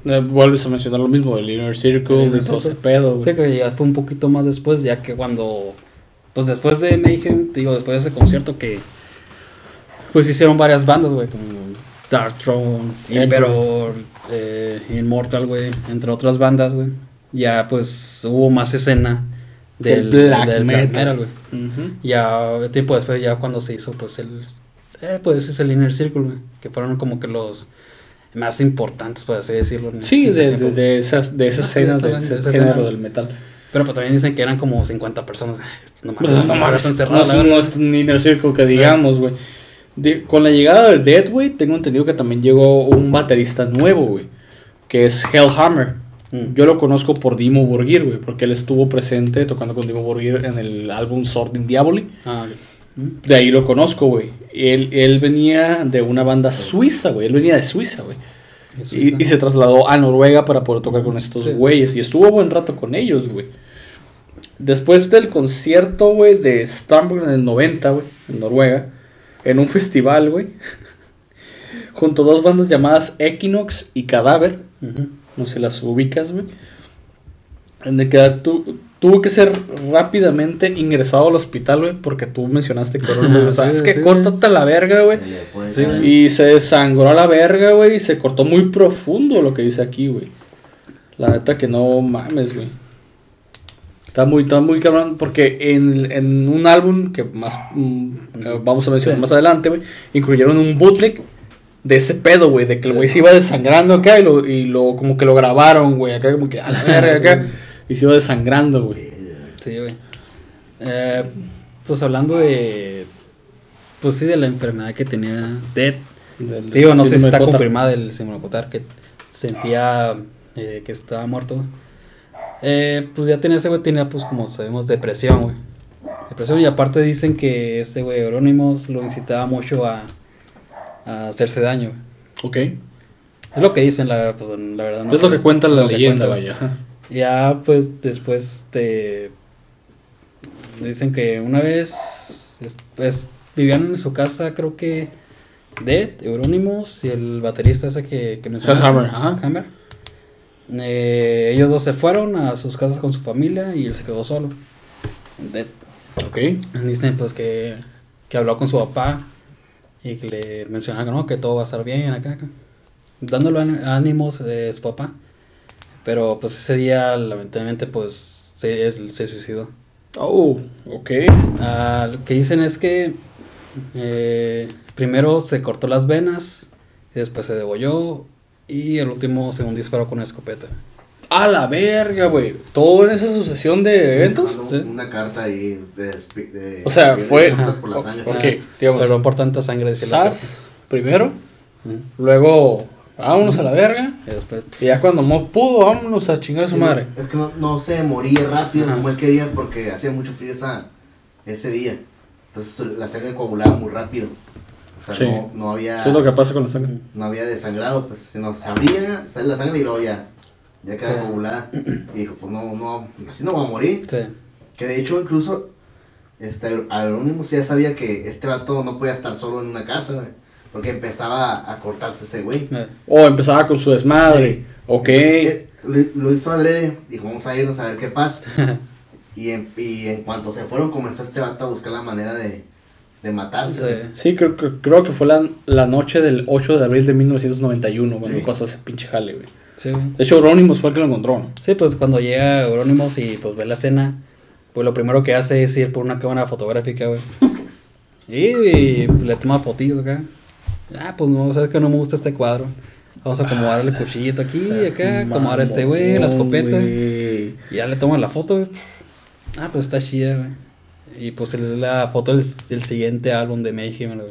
Eh, Vuelves a mencionar lo mismo del Inner Circle El y todo ese pedo, Sí, güey. que ya fue un poquito más después, ya que cuando. Pues después de Mayhem, te digo, después de ese concierto que. Pues hicieron varias bandas, güey, como Dark Throne, Emperor, eh, Immortal, güey, entre otras bandas, güey. Ya pues hubo más escena del, black del metal. güey. Ya tiempo después, ya cuando se hizo, pues el. Eh, pues es el Inner Circle, güey, que fueron como que los más importantes, por así decirlo. en Sí, de, de, de esas, de esas escenas, de ese género del metal. Pero pues también dicen que eran como 50 personas. No Pues, mames, no están no, es- la no verdad. es un Inner Circle que digamos, güey. De- Con la llegada del Dead, güey, tengo entendido que también llegó un baterista nuevo, güey. Que es Hellhammer. Mm. Yo lo conozco por Dimo Borgir, güey, porque él estuvo presente tocando con Dimo Borgir en el álbum Sword in Diaboli. Ah, ok. De ahí lo conozco, güey. Él, él venía de una banda suiza, güey. Él venía de Suiza, güey. Y, se trasladó a Noruega para poder tocar con estos Sí. güeyes. Y estuvo buen rato con ellos, güey. Después del concierto, güey, de Stamburg en el 90, güey, en Noruega, en un festival, güey, junto a dos bandas llamadas Equinox y Cadáver, no sé las ubicas, güey, en el que tu- tuvo que ser rápidamente ingresado al hospital, güey, porque tú mencionaste que Sí, ¿sabes que sí. Córtate la verga, güey. Sí, Y se desangró a la verga, güey, y se cortó muy profundo lo que dice aquí, güey. La neta que no mames, güey. Está muy, está muy cabrón, porque en, en un álbum que más mm, eh, vamos a mencionar Sí. más adelante, güey, incluyeron un bootleg de ese pedo, güey, de que el Sí. güey se iba desangrando acá y lo, y lo como que lo grabaron, güey, acá como que a la verga acá, y se iba desangrando, güey. Sí, güey. Eh, pues hablando de. Pues sí, de la enfermedad que tenía Dead. Del- Digo, no sé si está Cota. confirmada el Simulacotar que sentía eh, que estaba muerto. Eh, pues ya tenía ese güey, tenía pues como sabemos depresión, güey. Depresión y aparte dicen que este güey Eurónimos lo incitaba mucho a, a hacerse daño. güey. Ok. Es lo que dicen, la, pues, la verdad. no es lo sé. que cuenta la Lo leyenda, cuenta, vaya. Ya, pues después te. Dicen que una vez. es- Pues vivían en su casa, creo que. Dead, Euronymous y el baterista ese que, que mencionaste, Hammer, ajá. Hammer. Eh, ellos dos se fueron a sus casas con su familia y él se quedó solo. Dead. Ok. Dicen pues que, que habló con su papá y que le mencionaba que no, que todo va a estar bien acá, acá. dándole án- ánimos de su papá. Pero pues ese día lamentablemente pues se, es- se suicidó. Oh, ok. Ah, lo que dicen es que eh, primero se cortó las venas, y después se degolló y el último se un disparo con una escopeta. A la verga, güey. Todo en esa sucesión de eventos. Una, Sí. una carta ahí de, de- O sea, de- fue- por la sangre. Ok, digamos. Perdón por tanta sangre. Sas primero, luego vámonos a la verga. Y después Y ya cuando no pudo, vámonos a chingar a su Sí, madre. Es que no, no se moría rápido Ajá. como él quería porque hacía mucho frío esa, ese día. Entonces la sangre coagulaba muy rápido. O sea, Sí. no, no había Eso es lo que pasa con la sangre. no había desangrado, pues, sino se abría, sale la sangre y luego ya, ya queda Sí. coagulada. Y dijo, pues no, no, así no va a morir. sí. Que de hecho incluso este Aerónimos ya sabía que este vato no podía estar solo en una casa, güey. Porque empezaba a cortarse ese güey. Eh, O empezaba con su desmadre. Ok. Entonces, eh, lo, hizo adrede, dijo, vamos a irnos a ver qué pasa. y, en, y en cuanto se fueron, comenzó este vato a buscar la manera de, de matarse. Sí. Sí, creo, que- creo que fue la, la noche del 8 de abril de 1991 cuando Sí. pasó ese pinche jale, güey. Sí. De hecho, Euronymous fue el que lo encontró, ¿no? Sí, pues cuando llega Eurónimos y pues ve la escena, pues lo primero que hace es ir por una cámara fotográfica, güey. Y, y le toma fotillos acá. Ah, pues no, sabes que no me gusta este cuadro. Vamos a acomodar el cuchillito aquí y acá, acomodar a este güey, la escopeta. güey. Y ya le toman la foto, güey. Ah, pues está chida, güey. Y pues es la foto del, del siguiente álbum de Mayhem, güey.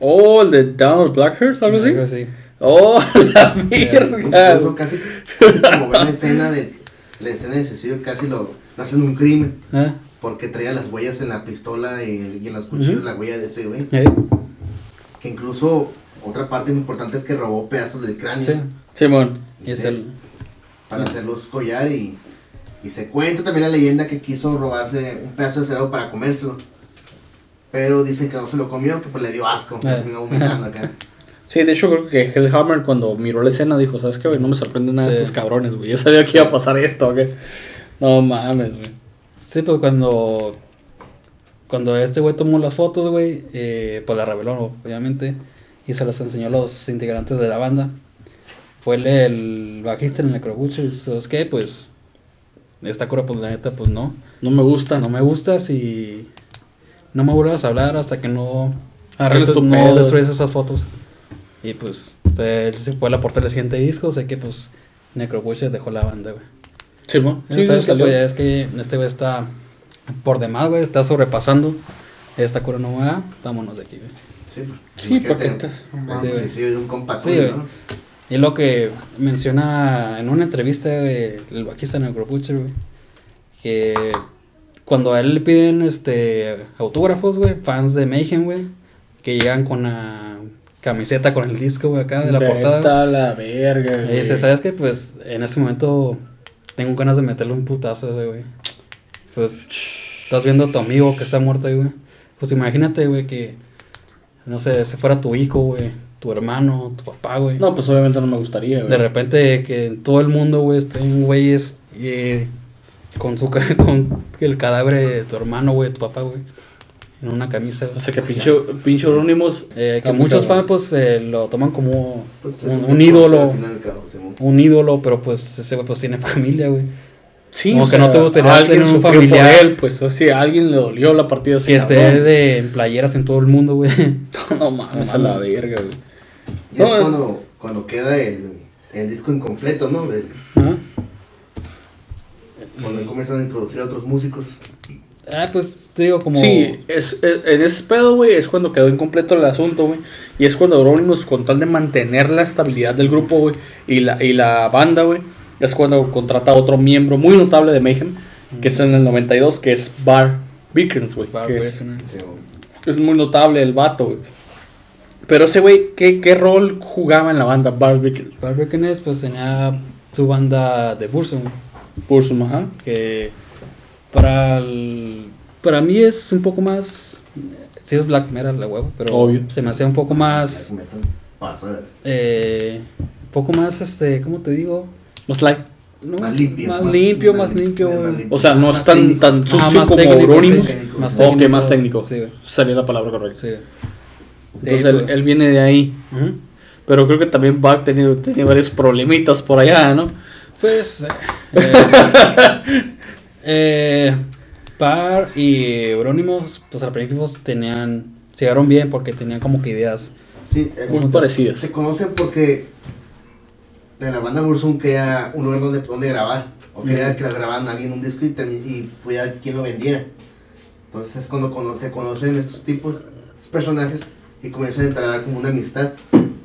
Oh, el de Donald Blackhurst, algo así. Algo así. Oh, la verga. Incluso casi, casi como ven la escena de la escena del suicidio, casi lo, lo hacen un crimen. Ah, Porque traía las huellas en la pistola y, y en los cuchillos Ujú. la huella de ese güey. eh, Que incluso otra parte muy importante es que robó pedazos del cráneo. sí. Simón. Y es el. Para hacerlos collar y, y se cuenta también la leyenda que quiso robarse un pedazo de cerdo para comérselo. Pero dicen que no se lo comió, que pues le dio asco. Terminó vomitando acá. Sí, de hecho creo que Hellhammer cuando miró la escena dijo, ¿sabes qué, güey? No me sorprende nada de estos cabrones, güey. Yo sabía que iba a pasar esto, güey. No mames, güey. Sí, pues cuando. Cuando este güey tomó las fotos, güey, eh, pues la reveló, obviamente. Y se las enseñó a los integrantes de la banda. Fue el, el bajista en el Necrobucho y dice, ¿sabes qué? Pues. Esta cura, pues la neta, pues no. No me gusta. No me gustas y. No me vuelvas a hablar hasta que no. Arregles tu no destruyes esas fotos. Y pues. Él se fue a la portada del siguiente disco. Sé que, pues. Necrobucho dejó la banda, güey. Sí, Sí, sí, ¿sabes qué? salió. Pues es que este güey está por demás, güey, está sobrepasando esta cura no va, vámonos de aquí, güey. Sí, pues. Sí, imagínate, porque te- el Sí, suicidio de un compa Sí. ¿no? Y lo que menciona en una entrevista güey, el bajista Necropucher, güey, que cuando a él le piden este autógrafos, güey, fans de Mayhem, güey, que llegan con la camiseta con el disco, güey, acá de la portada. Vete a la verga, Y dice, ¿sabes qué? Pues en este momento tengo ganas de meterle un putazo a ese, güey. Pues estás viendo a tu amigo que está muerto ahí, güey. Pues imagínate, güey, que, no sé, se fuera tu hijo, güey, tu hermano, tu papá, güey. No, pues obviamente no me gustaría, güey. De repente que en todo el mundo, güey, estén güeyes y con su ca- con el cadáver de tu hermano, güey, tu papá, güey, en una camisa. O sea que pinche, pinche Euronymous. Eh, que muchos cabrón. fans, pues, eh, lo toman como Pues, es un, ídolo final un ídolo, pero pues ese güey pues tiene familia, güey. Sí, Como o que sea, no te gustaría alguien tener un familiar. por él, pues, o sea, a alguien le dolió la partida de ese Que esté cabrón. de playeras en todo el mundo, güey. No mames, a la verga, güey. Y es cuando, cuando queda el, el disco incompleto, ¿no? Del, Ajá. cuando comienzan a introducir a otros músicos. Ah, pues te digo como Sí, es, es- en ese pedo, güey, es cuando quedó incompleto el asunto, güey. Y es cuando Euronymous, con tal de mantener la estabilidad del grupo, güey, y la, y la banda, güey, es cuando contrata a otro miembro muy notable de Mayhem, que es en el 92, que es Bar Vickers, güey. Es, es muy notable el vato, güey. Pero ese güey, ¿qué, ¿qué rol jugaba en la banda Bar Vickers? Bar Birkenau, pues tenía su banda de Bursum, Bursum, ajá. que para el- para mí es un poco más sí es black metal la huevo, pero Obvio. se me hacía un poco más Black metal. Pasa. eh, un poco más este, ¿cómo te digo? Más light. No, Más limpio. más limpio, más lim- limpio, más. O sea, no Más es tan, tan sucio más como Euronymous. sí, técnico. Más Ok, técnico. más técnico. Sí. Sería la palabra correcta. Sí. Entonces Sí, él, pues. él viene de ahí. Pero creo que también Bach tenía, tenía varios problemitas por allá, ¿no? Pues. eh, eh, eh, Par y Eurónimos, pues al principio pues, tenían. Se llegaron bien porque tenían como que ideas. Sí, eh, Muy parecidas. se conocen porque de la banda Bursum quería un lugar donde, donde grabar. O quería que la grabaran alguien un disco y, termi- y pudiera quien lo vendiera. Entonces es cuando cono- se conocen estos tipos, estos personajes, y comienzan a entrar como una amistad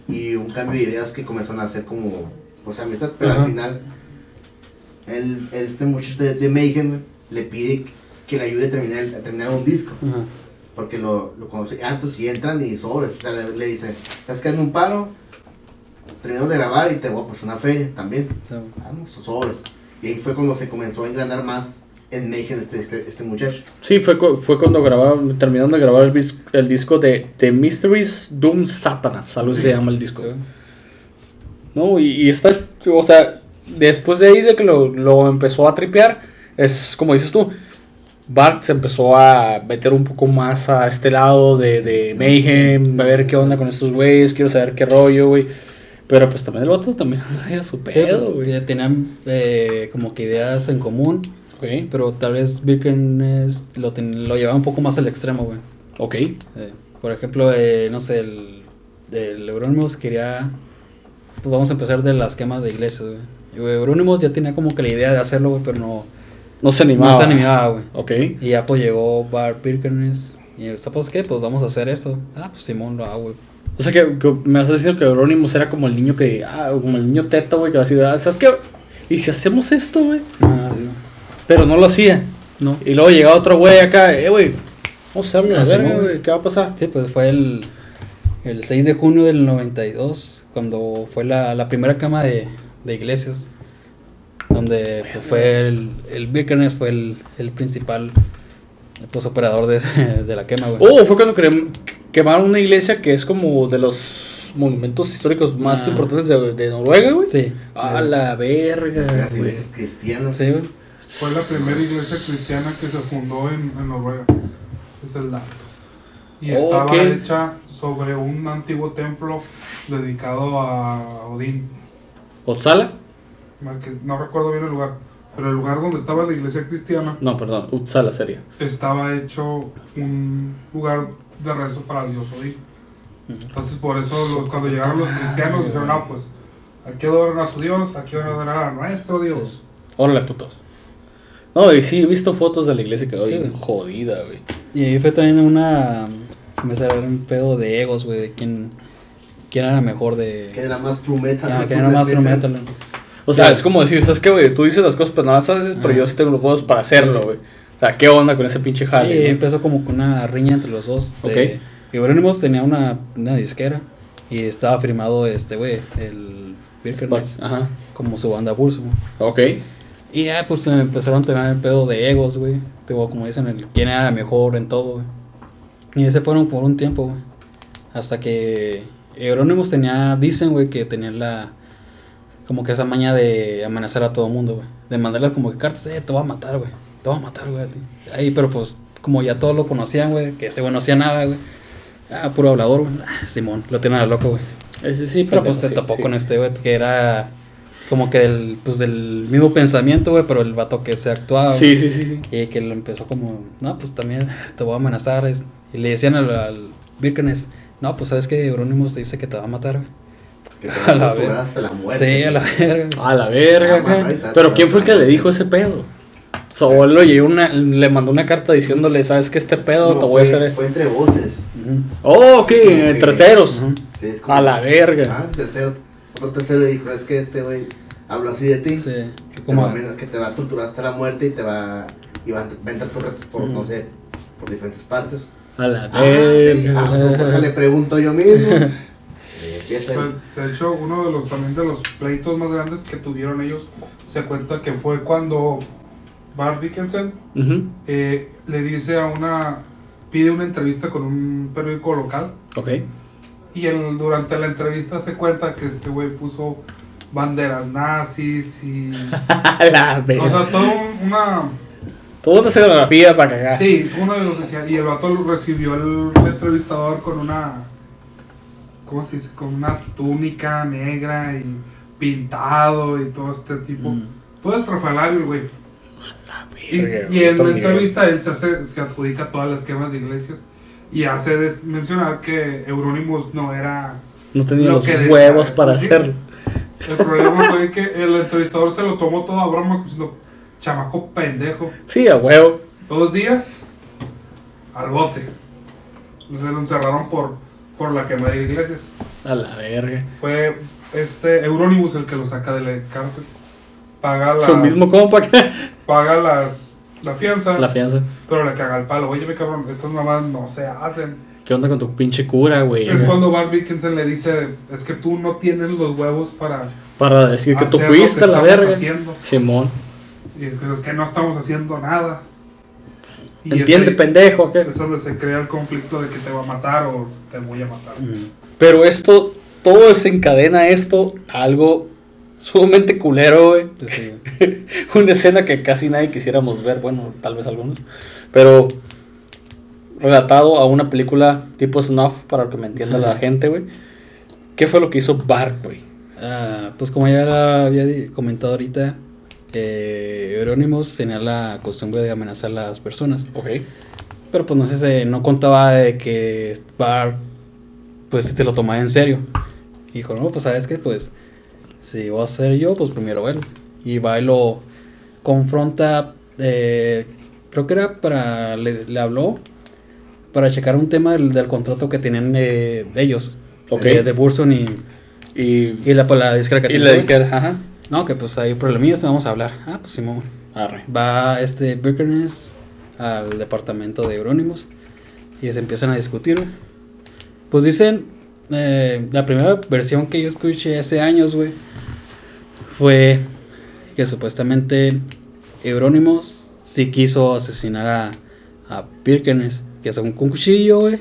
y un cambio de ideas que comenzaron a hacer como pues amistad. Pero Ajá. al final, el, este muchacho de, de Mayhem le pide que le ayude a terminar, a terminar un disco Ajá. porque lo, lo conoce antes y entran y sobres. O sea, le, le dice, estás quedando un paro, terminamos de grabar y te voy a una feria también. Sea, Vamos, sobres. Y ahí fue cuando se comenzó a engranar más en Mayhem este, este, este muchacho. Sí, fue, fue cuando grabaron, terminaron de grabar el, el disco de The Mysteries Doom Satanas, algo así Sí. se llama el disco. sí. No, y, y está, o sea, después de ahí de que lo, lo empezó a tripear, es como dices tú, Bart se empezó a meter un poco más a este lado de, de Mayhem, a ver qué onda con estos güeyes, quiero saber qué rollo, güey. Pero pues también el vato también traía su pedo, güey. Ya tenían eh, como que ideas en común, Ok, pero tal vez Birkenes lo, ten- lo llevaba un poco más al extremo, güey. ok. Eh, por ejemplo, eh, no sé, el, el Euronymous quería. Pues vamos a empezar de las quemas de iglesias, güey. Euronymous ya tenía como que la idea de hacerlo, güey, pero no, No se no animaba. se animaba, güey. Ok. Y ya pues llegó Bart Birkenes. Y el pues qué, pues vamos a hacer esto. Ah, pues Simón lo hago, güey. O sea que, que me vas a decir que Euronymous era como el niño que, ah, como el niño teto, güey, que va a decir, ah, ¿sabes qué? ¿Y si hacemos esto, güey? Ah, Pero no lo hacía. no. Y luego llegaba otro güey acá, eh, güey, vamos a hacerlo, a Ah, ver, güey, ¿qué va a pasar? Sí, pues fue el, el 6 de junio del 92, cuando fue la, la primera cama de, de iglesias, donde pues, fue el, el Birkenes fue el, el principal pues, operador de, de la quema, güey. Oh, fue cuando crem- quemaron una iglesia que es como de los monumentos históricos más Ah. importantes de, de Noruega, güey. Sí. A la verga, Las iglesias cristianas. Sí, güey. Fue la primera iglesia cristiana que se fundó en, en Noruega. Es el dato. Y Oh, estaba hecha sobre un antiguo templo dedicado a Odín. ¿Otsala? No recuerdo bien el lugar. Pero el lugar donde estaba la iglesia cristiana No, perdón, Uppsala sería. estaba hecho un lugar de rezo para el dios Odín. Entonces por eso los- cuando llegaron los cristianos dijeron, no, pues aquí adoran a su dios, aquí van a adorar a nuestro dios. Órale, putos. No, y sí, he visto fotos de la iglesia que quedó Sí. bien jodida, güey. Y ahí fue también una... A haber un pedo de egos, güey, de quién, quién era mejor de... Que era más true metal. Ya, ¿no? quién era más True metal. instrumental. O sea, Sí. es como decir, ¿sabes qué, güey? Tú dices las cosas, pero no las haces, pero Ah. yo sí tengo los huevos para hacerlo, güey. Sea, ¿qué onda con ese pinche Sí, jale? güey? empezó como con una riña entre los dos. Ok. De, Euronymous tenía una, una disquera y estaba firmado este güey, el Birkenes, Ajá. como su banda Pulso. Ok. Y ya pues empezaron a tener el pedo de egos, güey. Como dicen, el quién era mejor en todo, güey. Y ese fueron por un tiempo, güey. Hasta que Euronymous tenía, dicen, güey, que tenía la como que esa maña de amenazar a todo mundo, güey. De mandarles como que cartas, eh, te voy a matar, güey. Te voy a matar, güey, a ti. Ahí, pero pues, como ya todos lo conocían, güey, que este güey no hacía nada, güey. Ah, puro hablador, güey. Ah, Simón, lo tienen a loco, güey. Ese sí, Pero pues se sí, topó sí. con este, güey, que era como que del, pues, del mismo pensamiento, güey, pero el vato que se actuaba. Sí, sí, sí, sí. Y que lo empezó como, no, pues también te voy a amenazar. es- Y le decían al, al Birkenes, no, pues sabes que Euronymous te dice que te va a matar, güey. Te A la verga. hasta la muerte. Sí, a la verga. A la verga, Ah, mamá, Pero ¿quién fue el que le dijo ese pedo? O sea, o él lo llegó una, le mandó una carta diciéndole, ¿sabes qué? Este pedo, No, te voy a hacer esto. Fue entre voces. Oh, ok, en terceros. Ujú. Sí, es como- A la verga. Ah, terceros. Otro tercero le dijo, es que este güey habla así de ti. Sí, Que, te como, va, a men- que te va a torturar hasta la muerte y te va, y va, a- va a entrar por, Ujú. no sé, por diferentes partes. A la Ah, sí. Ah, pues, verga. le pregunto yo mismo. Y de hecho, uno de los también de los pleitos más grandes que tuvieron ellos se cuenta que fue cuando Bart Dickinson eh, le dice a una pide una entrevista con un periódico local Ok. y el- durante la entrevista se cuenta que este güey puso banderas nazis y la o sea todo un- una Toda una escenografía para cagar. sí una de los y el vato recibió el entrevistador con una ¿cómo se dice? con una túnica negra y pintado y todo este tipo Mm. todo estrafalario güey Y, Verga, y en la entrevista él se, hace, se adjudica todas las quemas de iglesias y hace des- mencionar que Euronymous no era... No tenía Lo los que huevos para hacerlo. El problema fue que el entrevistador se lo tomó todo a broma diciendo, chamaco pendejo, Sí, a huevo. dos días al bote. Se lo encerraron por, por la quema de iglesias. A la verga. Fue este Euronymous el que lo saca de la cárcel. Paga las, Su mismo compa paga las, la fianza, la fianza. pero le caga el palo. Oye, mi cabrón, estas mamás no se hacen. ¿Qué onda con tu pinche cura, güey? Es cuando Bart Dickinson le dice, es que tú no tienes los huevos para Para decir que tú fuiste a la verga. haciendo". Simón. Y es que, es que no estamos haciendo nada. Y Entiende, pendejo. ¿qué? es donde se crea el conflicto de que te va a matar o te voy a matar. Mm. Pero esto, todo desencadena esto algo sumamente culero, güey. Sí. Una escena que casi nadie quisiéramos ver, bueno, tal vez algunos. Pero relatado a una película tipo snuff, para que me entienda la gente, güey. ¿Qué fue lo que hizo Bart, güey? Ah, pues como ya lo había comentado ahorita, eh, Euronymous tenía la costumbre de amenazar a las personas. Ok. Pero pues no sé, no contaba de que Bart pues te lo tomaba en serio. Y dijo, no, pues sabes qué, pues si voy a ser yo, pues primero él. Y va y lo confronta, eh, creo que era para, le, le habló para checar un tema del, del contrato que tenían eh, ellos. Ok. De, de Burson y, Y, y la, pues, la disquera que y le dije, ajá. No, que pues hay problemillas, vamos a hablar. Ah, pues Simón. Arre. Va este Birkenes al departamento de Eurónimos y se empiezan a discutir. Pues dicen, eh, la primera versión que yo escuché hace años, güey, fue que supuestamente Eurónimos sí quiso asesinar a, a Birkenes, que sacó un cuchillo, güey.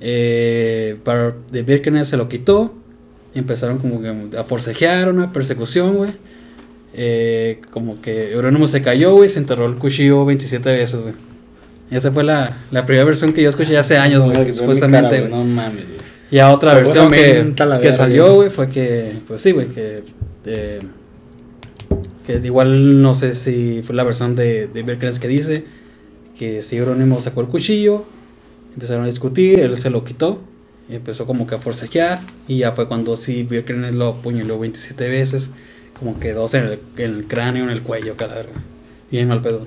Eh, para- de Birkenes se lo quitó y empezaron como que a forcejear una persecución, güey. Eh, como que Eurónimo se cayó, güey, se enterró el cuchillo 27 veces, güey. Esa fue la, la primera versión que yo escuché hace años, No, güey, que supuestamente, cara, güey. No mames. Y a otra versión que, que salió, güey. fue que, pues sí, güey, que, eh, que igual no sé si fue la versión de, de Birkenes que dice que si Eurónimo sacó el cuchillo, empezaron a discutir, él se lo quitó, y empezó como que a forcejear, y ya fue cuando sí Birkenes lo apuñaló 27 veces, como que dos en el, en el cráneo, en el cuello, verga. Bien mal pedo.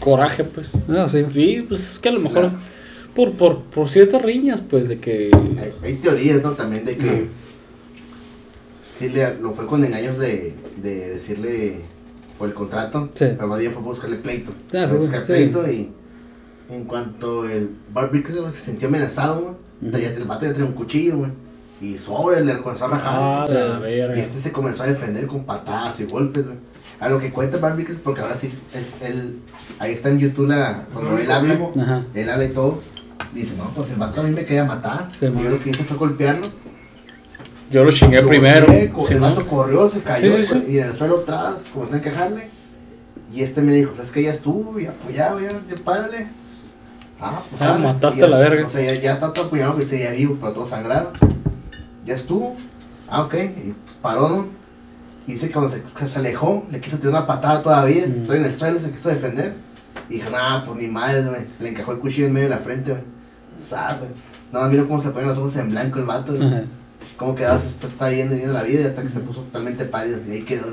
Coraje, pues. Ah, sí. Sí, pues es que a lo mejor Claro. Por, por, por ciertas riñas, pues, de que... Hay, hay teorías, ¿no? También de que sí le, lo fue con engaños de, de decirle por el contrato, Sí. pero más bien fue a buscarle pleito. Ah, Fue sí, a buscar sí. pleito y en cuanto el güey, se sintió amenazado, ya el vato ya traía un cuchillo, güey, y sobre le comenzó a rajar. Ah, Sí. la verga. Y este se comenzó a defender con patadas y golpes, güey. A lo que cuenta Vickers, porque ahora sí, es él, ahí está en YouTube la, cuando él habla, Ajá. él habla y todo, dice, no, pues el vato a mí me quería matar, Sí, yo lo que hice fue golpearlo, Yo lo chingué Lo primero. golpeé, sí, el ¿no? vato corrió, se cayó Sí, sí, sí. y en el suelo atrás comenzaron a quejarle. Y este me dijo, ¿sabes que Ya estuvo, ya, pues ya, ya, ya párale. Ah, pues Ah, mataste ya- a la verga. O sea, ya, ya está todo apuñalado, que seguía vivo, pero todo sangrado. Ya estuvo. Ah, ok. Y pues paró, ¿no? Y dice que cuando se, que se alejó, le quiso tirar una patada todavía. Mm. Estoy en el suelo, se quiso defender. Y dijo, nah, pues ni madre, güey. Se le encajó el cuchillo en medio de la frente, güey. Sad, güey. No, mira cómo se ponen los ojos en blanco el vato, güey Ajá. cómo quedaba, se está, está yendo, yendo la vida y hasta que se puso totalmente pálido y ahí quedó.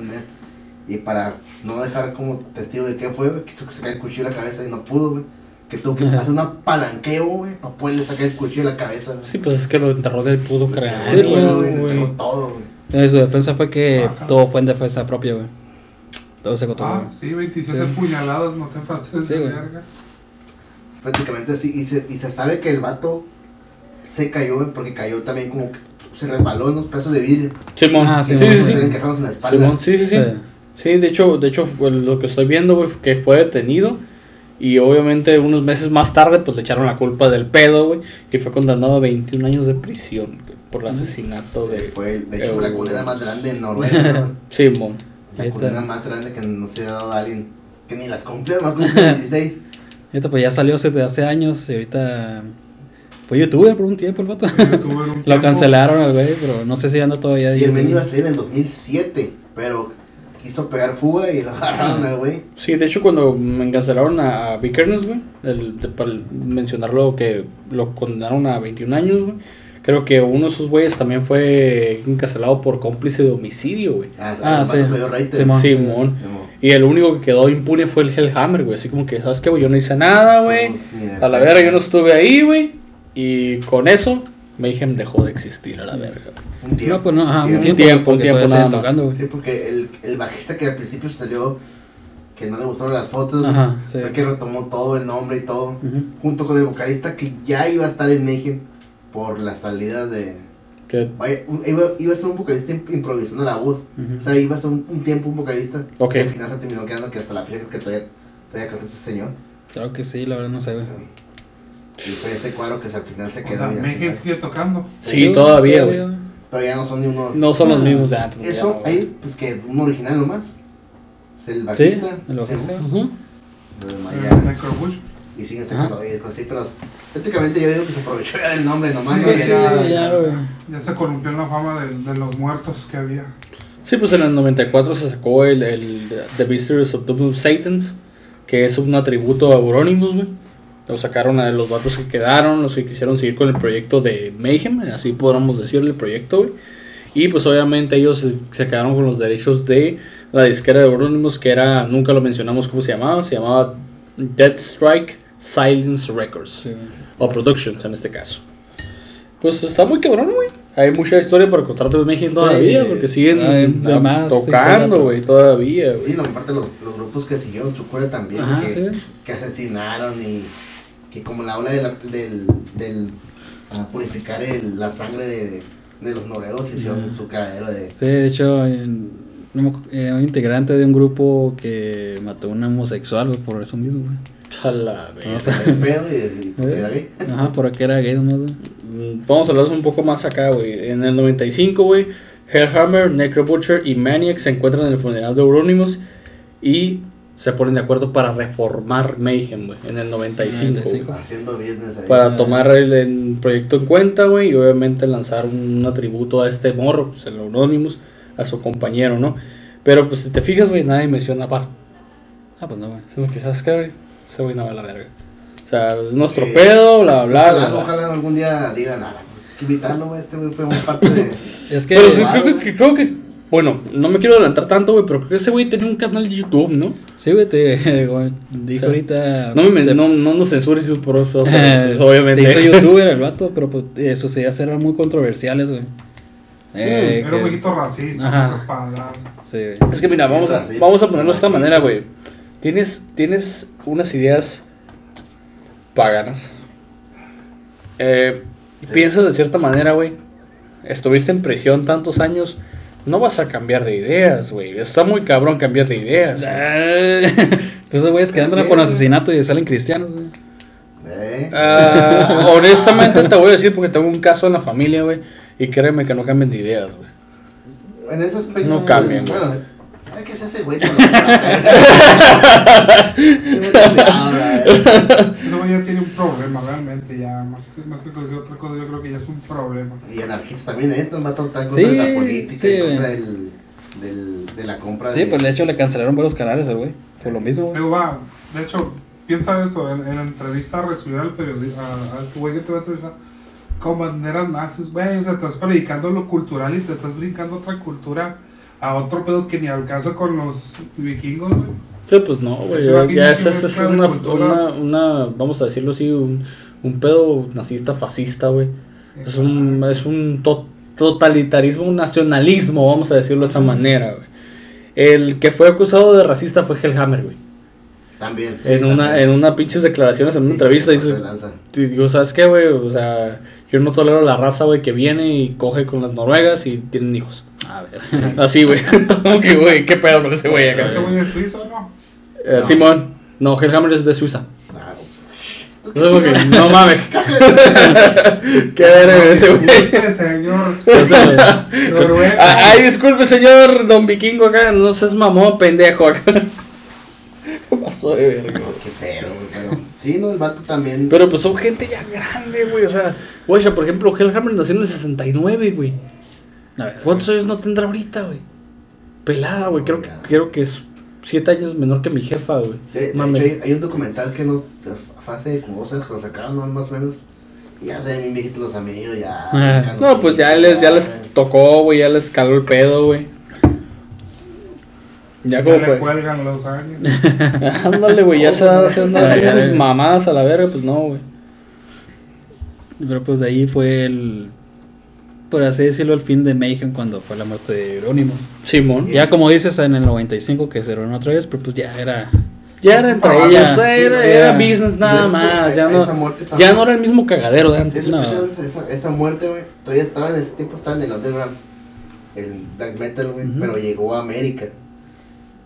Y para no dejar como testigo de qué fue, güey, quiso que se caiga el cuchillo en la cabeza y no pudo, güey. Que tuvo que hacer un palanqueo, güey, para poderle sacar el cuchillo de la cabeza, güey. Sí, pues es que lo enterró del pudo creer. Sí, güey, güey, güey. enterró todo, güey. Eh, Su defensa fue que Ajá. todo fue en defensa propia, güey. Todo se contó. Ah, sí, 27 Sí. puñaladas, no te pases Sí, de verga. Prácticamente así, y se, y se sabe que el vato se cayó, porque cayó también como que se resbaló en unos pedazos de vidrio. Simón. Ah, sí, Simón, sí, Se sí. le encajaron en la espalda. Simón, sí, sí, sí. Sí, de hecho, de hecho fue lo que estoy viendo, güey, que fue detenido. Y obviamente unos meses más tarde, pues le echaron la culpa del pedo, güey. Y fue condenado a 21 años de prisión por el asesinato Sí, de fue, de hecho, fue la condena más grande en Noruega, güey. Simón. La condena más grande que no se ha dado a alguien que ni las cumplió, no cumplió 16. Ahorita pues ya salió hace, hace años y ahorita fue youtuber por un tiempo el vato. Lo tiempo. cancelaron al güey, pero no sé si anda todavía Sí, el men iba a salir en el 2007, pero quiso pegar fuga y lo agarraron al güey. Sí, de hecho, cuando me encarcelaron a Vickerness, güey, el, para mencionarlo que lo condenaron a 21 años, güey. Creo que uno de esos güeyes también fue encarcelado por cómplice de homicidio, güey. Ah, el vato sí. Simón. Simón. Simón. Y el único que quedó impune fue el Hellhammer, güey. Así como que, ¿sabes qué, güey? Yo no hice nada, güey. A la verga, yo no estuve ahí, güey. Y con eso, Mayhem dejó de existir a la verga. Un tiempo. No, pues no, ajá, un tiempo. tiempo, tiempo, un tiempo nada más. tocando, güey. Sí, porque el, el bajista que al principio salió, que no le gustaron las fotos, Ajá, sí. fue que retomó todo el nombre y todo. Ujú. Junto con el vocalista que ya iba a estar en Mayhem por la salida de. Vaya, un- iba, iba a ser un vocalista imp- improvisando la voz. Ujú. O sea, iba a ser un, un tiempo un vocalista. Ok. Que al final se terminó quedando que hasta la fecha creo que todavía, todavía canta ese señor. Claro que sí, la verdad no sé, güey. Y fue ese cuadro que al final se O quedó. sea, al Mayhem final- sigue tocando. Sí, todavía, güey. Pero ya no son ni uno. no son los Ah, mismos de antes. Eso, ya, hay pues que un original nomás. Es el Sí, bajista. el bajista. demás Eh, ya- Microbush. Y siguen sacando discos así, pero prácticamente yo digo que se aprovechó ya del nombre nomás. Sí, ¿no? Sí, Ya- ya, güey. Ya se corrompió en la fama de, de los muertos que había. Sí, pues en el 94 se sacó el, el The Mysteries of Doom Satans, que es un atributo a Euronymous, güey. Lo sacaron a los vatos que quedaron, los que quisieron seguir con el proyecto de Mayhem, así podríamos decirle el proyecto, güey. Y pues obviamente ellos se, se quedaron con los derechos de la disquera de Euronymous, que era, nunca lo mencionamos cómo se llamaba, se llamaba Dead Strike Silence Records. Sí. O Productions en este caso. Pues está muy cabrón, güey. Hay mucha historia para contar de México todavía, porque siguen hay de más tocando, güey, todavía, güey. Sí, no, aparte los, los grupos que siguieron su cura también, Ajá, que, sí. que asesinaron y que como la ola de la- del, del purificar el- la sangre de, de los noruegos hicieron su cadero de... Sí, de hecho, en- eh, un integrante de un grupo que mató a un homosexual, güey, por eso mismo, güey. A la verga. ¿Eh? Ajá, por aquí era gay nomás. Mm, Vamos a hablar un poco más acá, güey. En el 95, güey, Hellhammer, Necro Butcher y Maniac se encuentran en el funeral de Euronymous y se ponen de acuerdo para reformar Mayhem, güey, en el 95. 95. güey. Haciendo business ahí. Para tomar el, el proyecto en cuenta, güey, y obviamente lanzar un atributo a este morro, pues el Euronymous, a su compañero, ¿no? Pero pues si te fijas, güey, nadie menciona a Bart. Ah, pues no, güey. Sí, sabes qué, güey, ese güey no va a la verga. O sea, es nuestro pedo, bla, bla, ojalá, bla. ojalá algún día digan, ah, pues invitarlo, güey, este güey fue parte de... Es que. Pero sí, Claro, creo, que, creo que, bueno, no me quiero adelantar tanto, güey, pero creo que ese güey tenía un canal de YouTube, ¿no? Sí, güey, te güey, dijo ahorita. No, me, se- no, no nos censures por eso, pero, Eh, pues, obviamente. Se hizo youtuber el vato, pero pues eh, sus ideas eran muy controversiales, güey. Eh, Era un poquito racista, Ajá. Sí, güey. Es que mira, vamos a, vamos a ponerlo de esta manera, güey. Tienes, tienes unas ideas paganas. Eh, Sí. Piensas de cierta manera, güey. Estuviste en prisión tantos años. No vas a cambiar de ideas, güey. Está muy cabrón cambiar de ideas. güey. Esos güeyes que andan por asesinato y salen cristianos, güey. Eh, Ah, honestamente te voy a decir porque tengo un caso en la familia, güey. Y créeme que no cambian de ideas, güey. en ese aspecto... no cambien, pues, güey. bueno, hay que se hace güey. Sí, eh. Ese güey ya tiene un problema realmente, ya más que, más que cualquier otra cosa, yo creo que ya es un problema. Y anarquistas también, estos va a estar en Sí, contra de la política, sí, en contra güey. del, de la compra Sí, de... pues de hecho le cancelaron varios canales al güey. Por lo mismo. Luego va, de hecho, piensa esto, en, en la entrevista recibir al periodista, al güey que te va a entrevistar, con banderas nazis, güey, o sea, estás predicando lo cultural y te estás brincando otra cultura a otro pedo que ni al caso con los vikingos, güey. Sí, pues no, güey. Ya, es, una, una, una, vamos a decirlo así, un, un pedo nazista, fascista, güey. Es un, es un to- totalitarismo, un nacionalismo, vamos a decirlo de esa manera, güey. El que fue acusado de racista fue Hellhammer, güey. También. sí, En una, también. en una pinches declaraciones, en una Sí, entrevista, dice, digo, ¿sabes qué, güey? O sea, yo no tolero la raza, güey, que viene y coge con las noruegas y tienen hijos. A ver. Así, güey. Como que, güey, ¿qué pedo con ese güey acá? Ese güey es suizo, ¿no? Eh, No. Simón. No, Hellhammer es de Suiza. Ah, no mames. Qué verga ese güey. Disculpe, señor O ah, Ay, disculpe, señor Don Vikingo acá. No seas mamón, pendejo acá. ¿Qué pasó de verga? no, qué pedo, güey, pero... Sí, no, el vato también... Pero pues son gente ya grande, güey. O sea, güey, por ejemplo, Hellhammer nació en el 69, güey. A ver. ¿Cuántos años no tendrá ahorita, güey? Pelada, güey. Creo que, creo que es siete años menor que mi jefa, güey. Sí, Mames. hecho, hay, hay un documental que no... Hace como dos años que lo sacaron, ¿no? Más o menos. Y ya se ven bien viejitos los amigos, ya... Ah. No, pues ya les, ya les tocó, güey. Ya les caló el pedo, güey. Ya Ya como le pues. cuelgan los años. Ándale, güey. Ya se andan haciendo sus mamadas a la verga, pues no, güey. Pero pues de ahí fue el. Por así decirlo, el fin de Mayhem cuando fue la muerte de Eurónimos. Simón. Ya como dices en el 95 que se reunió otra vez, pero pues ya era. Ya era entre Ah, ellas, era, Sí, era ya. business nada eso, más. Ya no, ya no era el mismo cagadero de Sí, antes. esa, no. esa, esa, esa muerte, güey, todavía estaba en ese tiempo, estaba en el underground, el black metal, güey, pero llegó a América.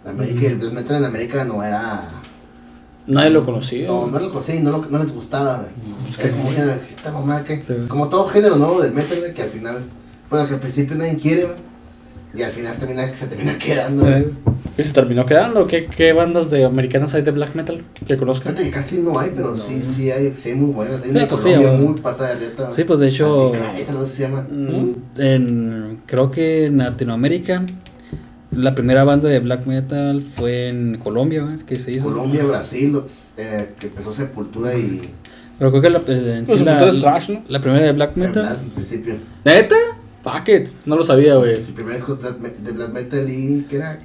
América el black metal en América no era... Nadie lo conocía. No, no lo conocía y no, lo- no les gustaba, güey. Era como género, esta mamá que... Sí. Como todo género nuevo del metal, que al final... Bueno, que al principio nadie quiere. Y al final termina, se termina quedando. Eh, ¿Y se terminó quedando? ¿Qué, qué bandas de americanas hay de black metal que conozcan? Fíjate que casi no hay, pero sí, sí hay, sí hay muy buenas. Hay Sí, una pues Colombia muy pasada de reta. Sí, pues de hecho, Esa no se llama. mm, en, creo que en Latinoamérica, la primera banda de black metal fue en Colombia, ¿ves? que se hizo. Colombia, Brasil, eh, que empezó Sepultura y Pero creo que la, eh, en sí la, Sepultura es thrash, ¿no? la primera de black metal. Black al principio. ¿Neta? Fuck it. No lo sabía, güey. Sí, primero es de Black Metal y que era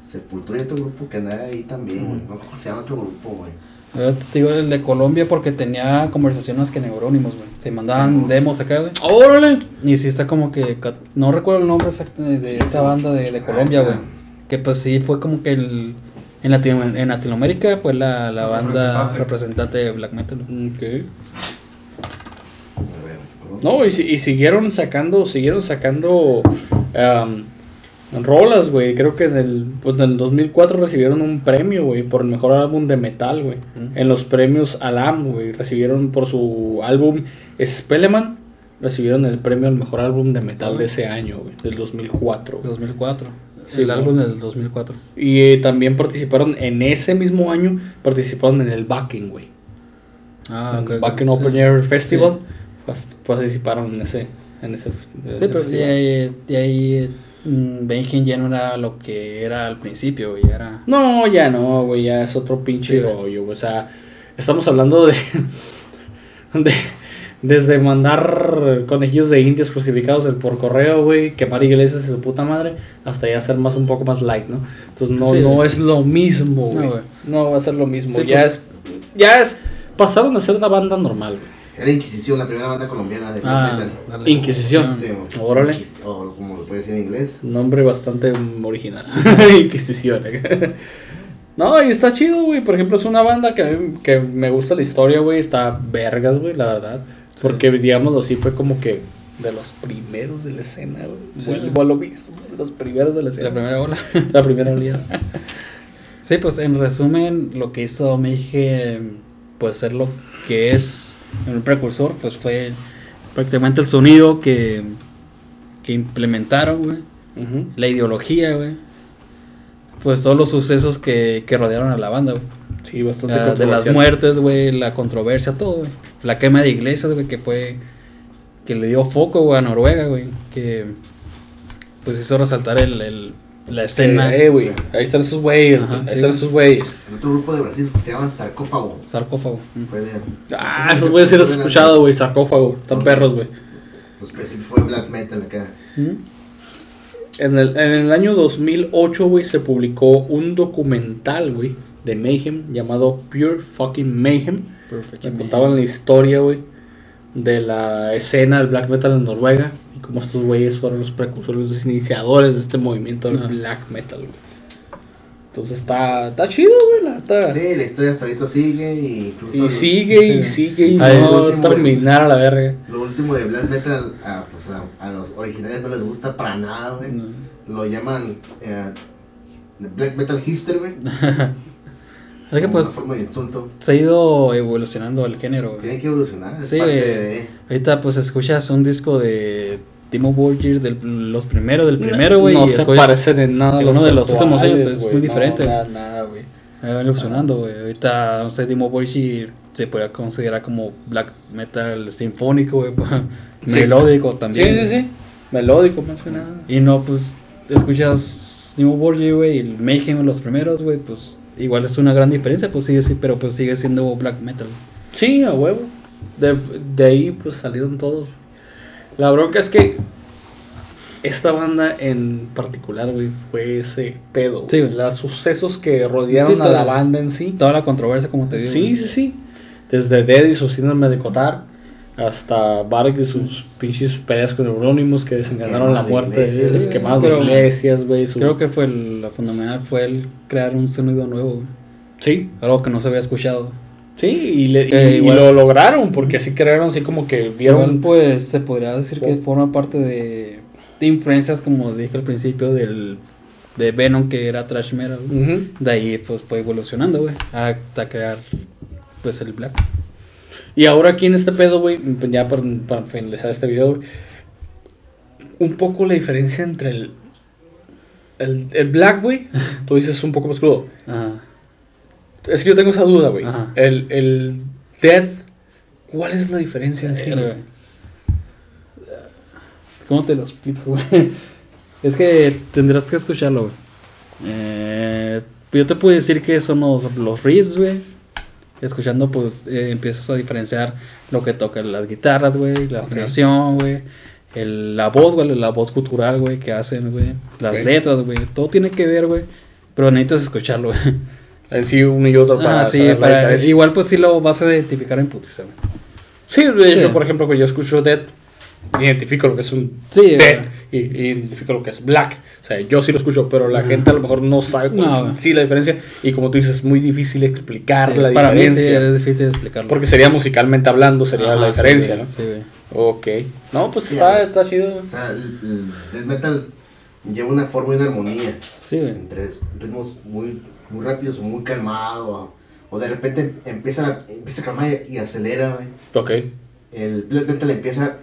Sepultura y otro grupo que andaba ahí también, güey. No sé cómo se llama otro grupo, güey. Yo te digo el de Colombia porque tenía conversaciones que neurónimos, güey. Se mandaban Sí. demos acá, güey. ¡Órale! Y sí está como que, no recuerdo el nombre exacto de, de Sí, esta sí. banda de, de Colombia, güey. Ah. Que pues sí fue como que el, en, Latino- en Latinoamérica fue la, la banda Representante. representante de black metal. güey. Ok. No, y, si- y siguieron sacando, siguieron sacando rolas, güey. Creo que en el, pues en el 2004 recibieron un premio, güey, por el mejor álbum de metal, güey. Mm. En los premios Alam, güey. Recibieron por su álbum Spelleman, recibieron el premio al mejor álbum de metal de ese año, güey, del 2004. güey. 2004. Sí, el álbum del 2004. Y eh, también participaron en ese mismo año, participaron en el Backing, güey. Ah, en ok. Backing Sí. Open Air Festival. pas- Participaron en ese, en ese, en ese Sí, pero sí, festival. ahí, Benjen ya no era lo que era al principio, güey. Era. No, ya no, güey, ya es otro pinche Sí, rollo, güey. O sea, estamos hablando de, de. Desde mandar conejillos de indios crucificados por correo, güey, quemar iglesias y su puta madre, hasta ya ser más un poco más light, ¿no? Entonces no, Sí, no güey. es lo mismo, No, güey. No, va a ser lo mismo. Sí, ya pues- es. Ya es. Pasaron a ser una banda normal, güey. Era Inquisición, la primera banda colombiana de Black Ah, Metal. Inquisición. Sí, güey. Órale. Inquis- O como lo puede decir en inglés. Nombre bastante mm, original. Inquisición. no, y está chido, güey. Por ejemplo, es una banda que, a mí- que me gusta la historia, güey. Está vergas, güey, la verdad. Sí. Porque, digámoslo así, fue como que de los primeros de la escena, güey. Sí. Vuelvo a lo mismo, de los primeros de la escena. La primera ola. La primera oleada. Sí, pues en resumen, lo que hizo Meije, pues ser lo que es un precursor, pues fue prácticamente el sonido que, que implementaron, güey. La ideología, güey. Pues todos los sucesos que, que rodearon a la banda, güey. Sí, bastante Ah, de las muertes, güey, la controversia, todo, güey. La quema de iglesias, güey, que fue. que le dio foco, güey, a Noruega, güey. Que. pues hizo resaltar el, el- la escena. Eh, eh, güey. Ahí están esos güeyes, Ajá. Ahí sí, están esos güeyes. El otro grupo de Brasil se llama Sarcófago. Sarcófago. Fue de. Ah, esos güeyes sí los he escuchado, güey. Sarcófago. Están perros, güey. Pues principio fue Black Metal acá. ¿Mm? En el, en el año 2008, güey, se publicó un documental, güey, de Mayhem llamado Pure Fucking Mayhem. Que contaban la historia, güey, de la escena del black metal en Noruega y cómo estos güeyes fueron los precursores, los iniciadores de este movimiento del black metal, güey. Entonces está, está chido, güey, la neta. Sí, la historia hasta ahorita sigue y incluso. Y sigue y sigue y Ahí no terminar a la verga. Lo último de Black Metal, a, pues a, a los originales no les gusta para nada, güey. No. Lo llaman eh, Black Metal Hipster, güey. Es que pues una forma de insulto. se ha ido evolucionando el género, güey. Tiene que evolucionar. Es Sí, parte güey. de. Ahorita pues escuchas un disco de Timo Borgir, de los primeros, del primero, güey. No se parecen en nada. uno de los últimos años es muy No, diferente. nada, nada, güey. va evolucionando, güey. Ahorita, no sé, Timo Borgir se podría considerar como black metal sinfónico, güey. Sí. melódico Sí, también. sí, sí. Melódico, más que nada. Y no, pues, escuchas Timo Borgir, güey, y el Mayhem, los primeros, güey, pues, igual es una gran diferencia, pues sigue, sí, pero pues sigue siendo black metal. Sí, a huevo. De, de ahí pues salieron todos. La bronca es que esta banda en particular, güey, fue ese pedo. Sí. Los sucesos que rodearon Sí, a todo. la banda en sí. Toda la controversia, como te digo. Sí, sí, sí. Desde Dead y su síndrome de Cotar hasta Varg y sus pinches peleas con Eurónimos que desencadenaron la muerte de iglesias, sí, de iglesias, güey. su- Creo que fue el- lo fundamental fue el crear un sonido nuevo, güey. Sí, Algo que no se había escuchado. sí, y, le- y- y lo lograron porque así crearon, así como que vieron. Igual, pues se podría decir que Oh. forma parte de, de influencias, como dije al principio, del de Venom que era trash metal. De ahí pues fue evolucionando, güey, hasta crear pues el black. Y ahora aquí en este pedo, güey, ya para, para finalizar este video, un poco la diferencia entre el El, el black, güey, tú dices un poco más crudo. Ajá. Es que yo tengo esa duda, güey. El, el death, ¿cuál es la diferencia en sí? ¿Cómo te lo explico, güey? Es que tendrás que escucharlo, güey. Eh, yo te puedo decir que son los, los riffs, güey. Escuchando, pues, eh, empiezas a diferenciar lo que tocan las guitarras, güey, la afinación, güey. el- la voz, güey, la voz cultural, güey, que hacen, güey. Las letras, güey. Todo tiene que ver, güey. Pero necesitas escucharlo, güey. En sí, uno y otro para Ah, sí, saber la para- diferencia. igual pues sí lo vas a identificar en putiza, güey. Sí, de hecho, Sí. por ejemplo, que yo escucho Dead, identifico lo que es un Sí, Dead güey. y, y identifico lo que es Black. O sea, yo sí lo escucho, pero la gente a lo mejor no sabe cuál No, es sí la diferencia. Y como tú dices, es muy difícil explicar Sí, la para mí sí, diferencia. es difícil explicarlo. porque sería musicalmente hablando, sería la Ajá, sí, diferencia, ¿no? Sí. Ok. No, pues Sí, está, está chido. O sea, el, el death metal lleva una forma y una armonía. Sí, güey. Entre ritmos muy, muy rápidos o muy calmados. O, o de repente empieza, empieza a calmar y, y acelera, güey. Ok. El black metal empieza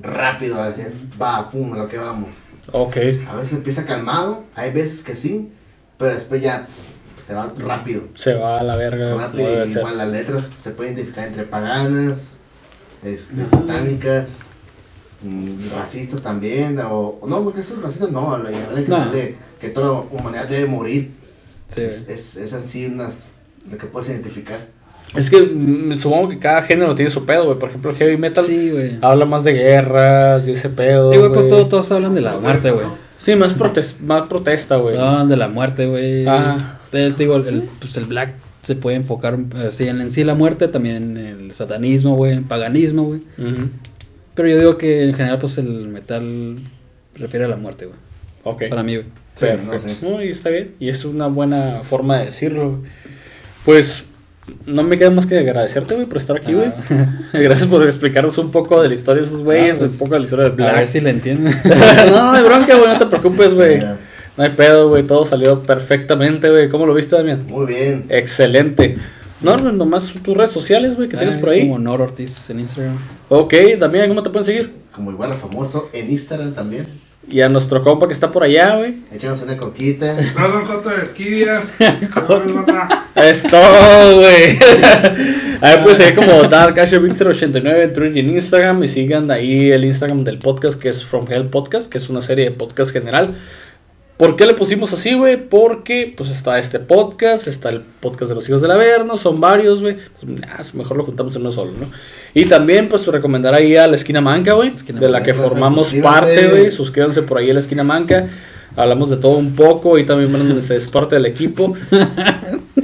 rápido a decir, va, pum, a lo que vamos. Ok. A veces empieza calmado, hay veces que sí, pero después ya pff, se va rápido. Se va a la verga. Rápido, igual las letras se pueden identificar entre paganas, este, satánicas, mm, racistas también, o, o no, porque esos racistas no, No. de que toda la humanidad debe morir. Sí, es, es, es así unas, lo que puedes identificar. Es que mm, supongo que cada género tiene su pedo, güey. Por ejemplo, el heavy metal Sí, habla más de guerras y ese pedo. Sí, güey, pues todos, todos hablan de la muerte, güey. Sí, más, protes- más protesta, güey. Hablan de la muerte, güey. Ah. Te, te digo, el, pues el black se puede enfocar así en, en sí la muerte, también en el satanismo, güey, en paganismo, güey. Pero yo digo que en general, pues el metal refiere a la muerte, güey. Ok. Para mí, güey. Sí, Perfecto. no sé. No, y está bien. Y es una buena forma de decirlo. Pues no me queda más que agradecerte, güey, por estar aquí, güey. Ah. Gracias por explicarnos un poco de la historia de esos güeyes, Ah, pues, un poco de la historia del A Black. ver si le entienden. no, no hay bronca, güey, no te preocupes, güey. No hay pedo, güey, todo salió perfectamente, güey. ¿Cómo lo viste, Damián? Muy bien. Excelente. No, no, nomás tus redes sociales, güey, que tienes por ahí. Como Nor Ortiz en Instagram. Ok, Damián, ¿cómo te pueden seguir? Como igual a famoso en Instagram también. Y a nuestro compa que está por allá, güey. Échanos una coquita. Perdón, Joto de Esquivias. Es todo, güey. A ver, pues seguir como Dark Asher Victor 89 en Twitter y en Instagram. Y sigan ahí el Instagram del podcast que es From Hell Podcast, que es una serie de podcast general. ¿Por qué le pusimos así, güey? Porque pues está este podcast, está el podcast de los hijos del Averno, son varios, güey. Pues, nah, mejor lo juntamos en uno solo, ¿no? Y también, pues, recomendar ahí a la Esquina Manca, güey. De la que Manca, formamos parte, güey. Suscríbanse por ahí a la Esquina Manca. Hablamos de todo un poco y también Brandon es parte del equipo.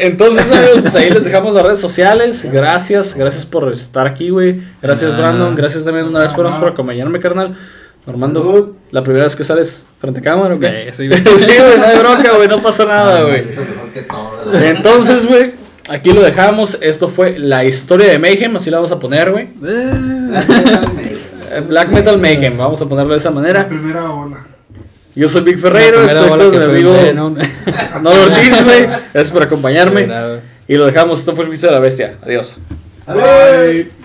Entonces, amigos, pues ahí les dejamos las redes sociales. Gracias, gracias por estar aquí, güey. Gracias. Brandon. Gracias también una vez por acompañarme, carnal. Armando, Salud. la primera vez que sales frente a cámara, ¿o qué? Eh, sí, güey. Sí, güey, no hay bronca, güey, no pasa nada, güey. Eso es mejor que todo. ¿verdad? Entonces, güey, aquí lo dejamos. Esto fue la historia de Mayhem, así la vamos a poner, güey. Eh, Black Metal Mayhem, vamos a ponerlo de esa La manera. primera ola. Yo soy Big Ferreiro, estoy con mi amigo. Nor Ortiz, güey. Gracias por acompañarme. Güey. Y lo dejamos. Esto fue el vicio de la bestia. Adiós. Salud.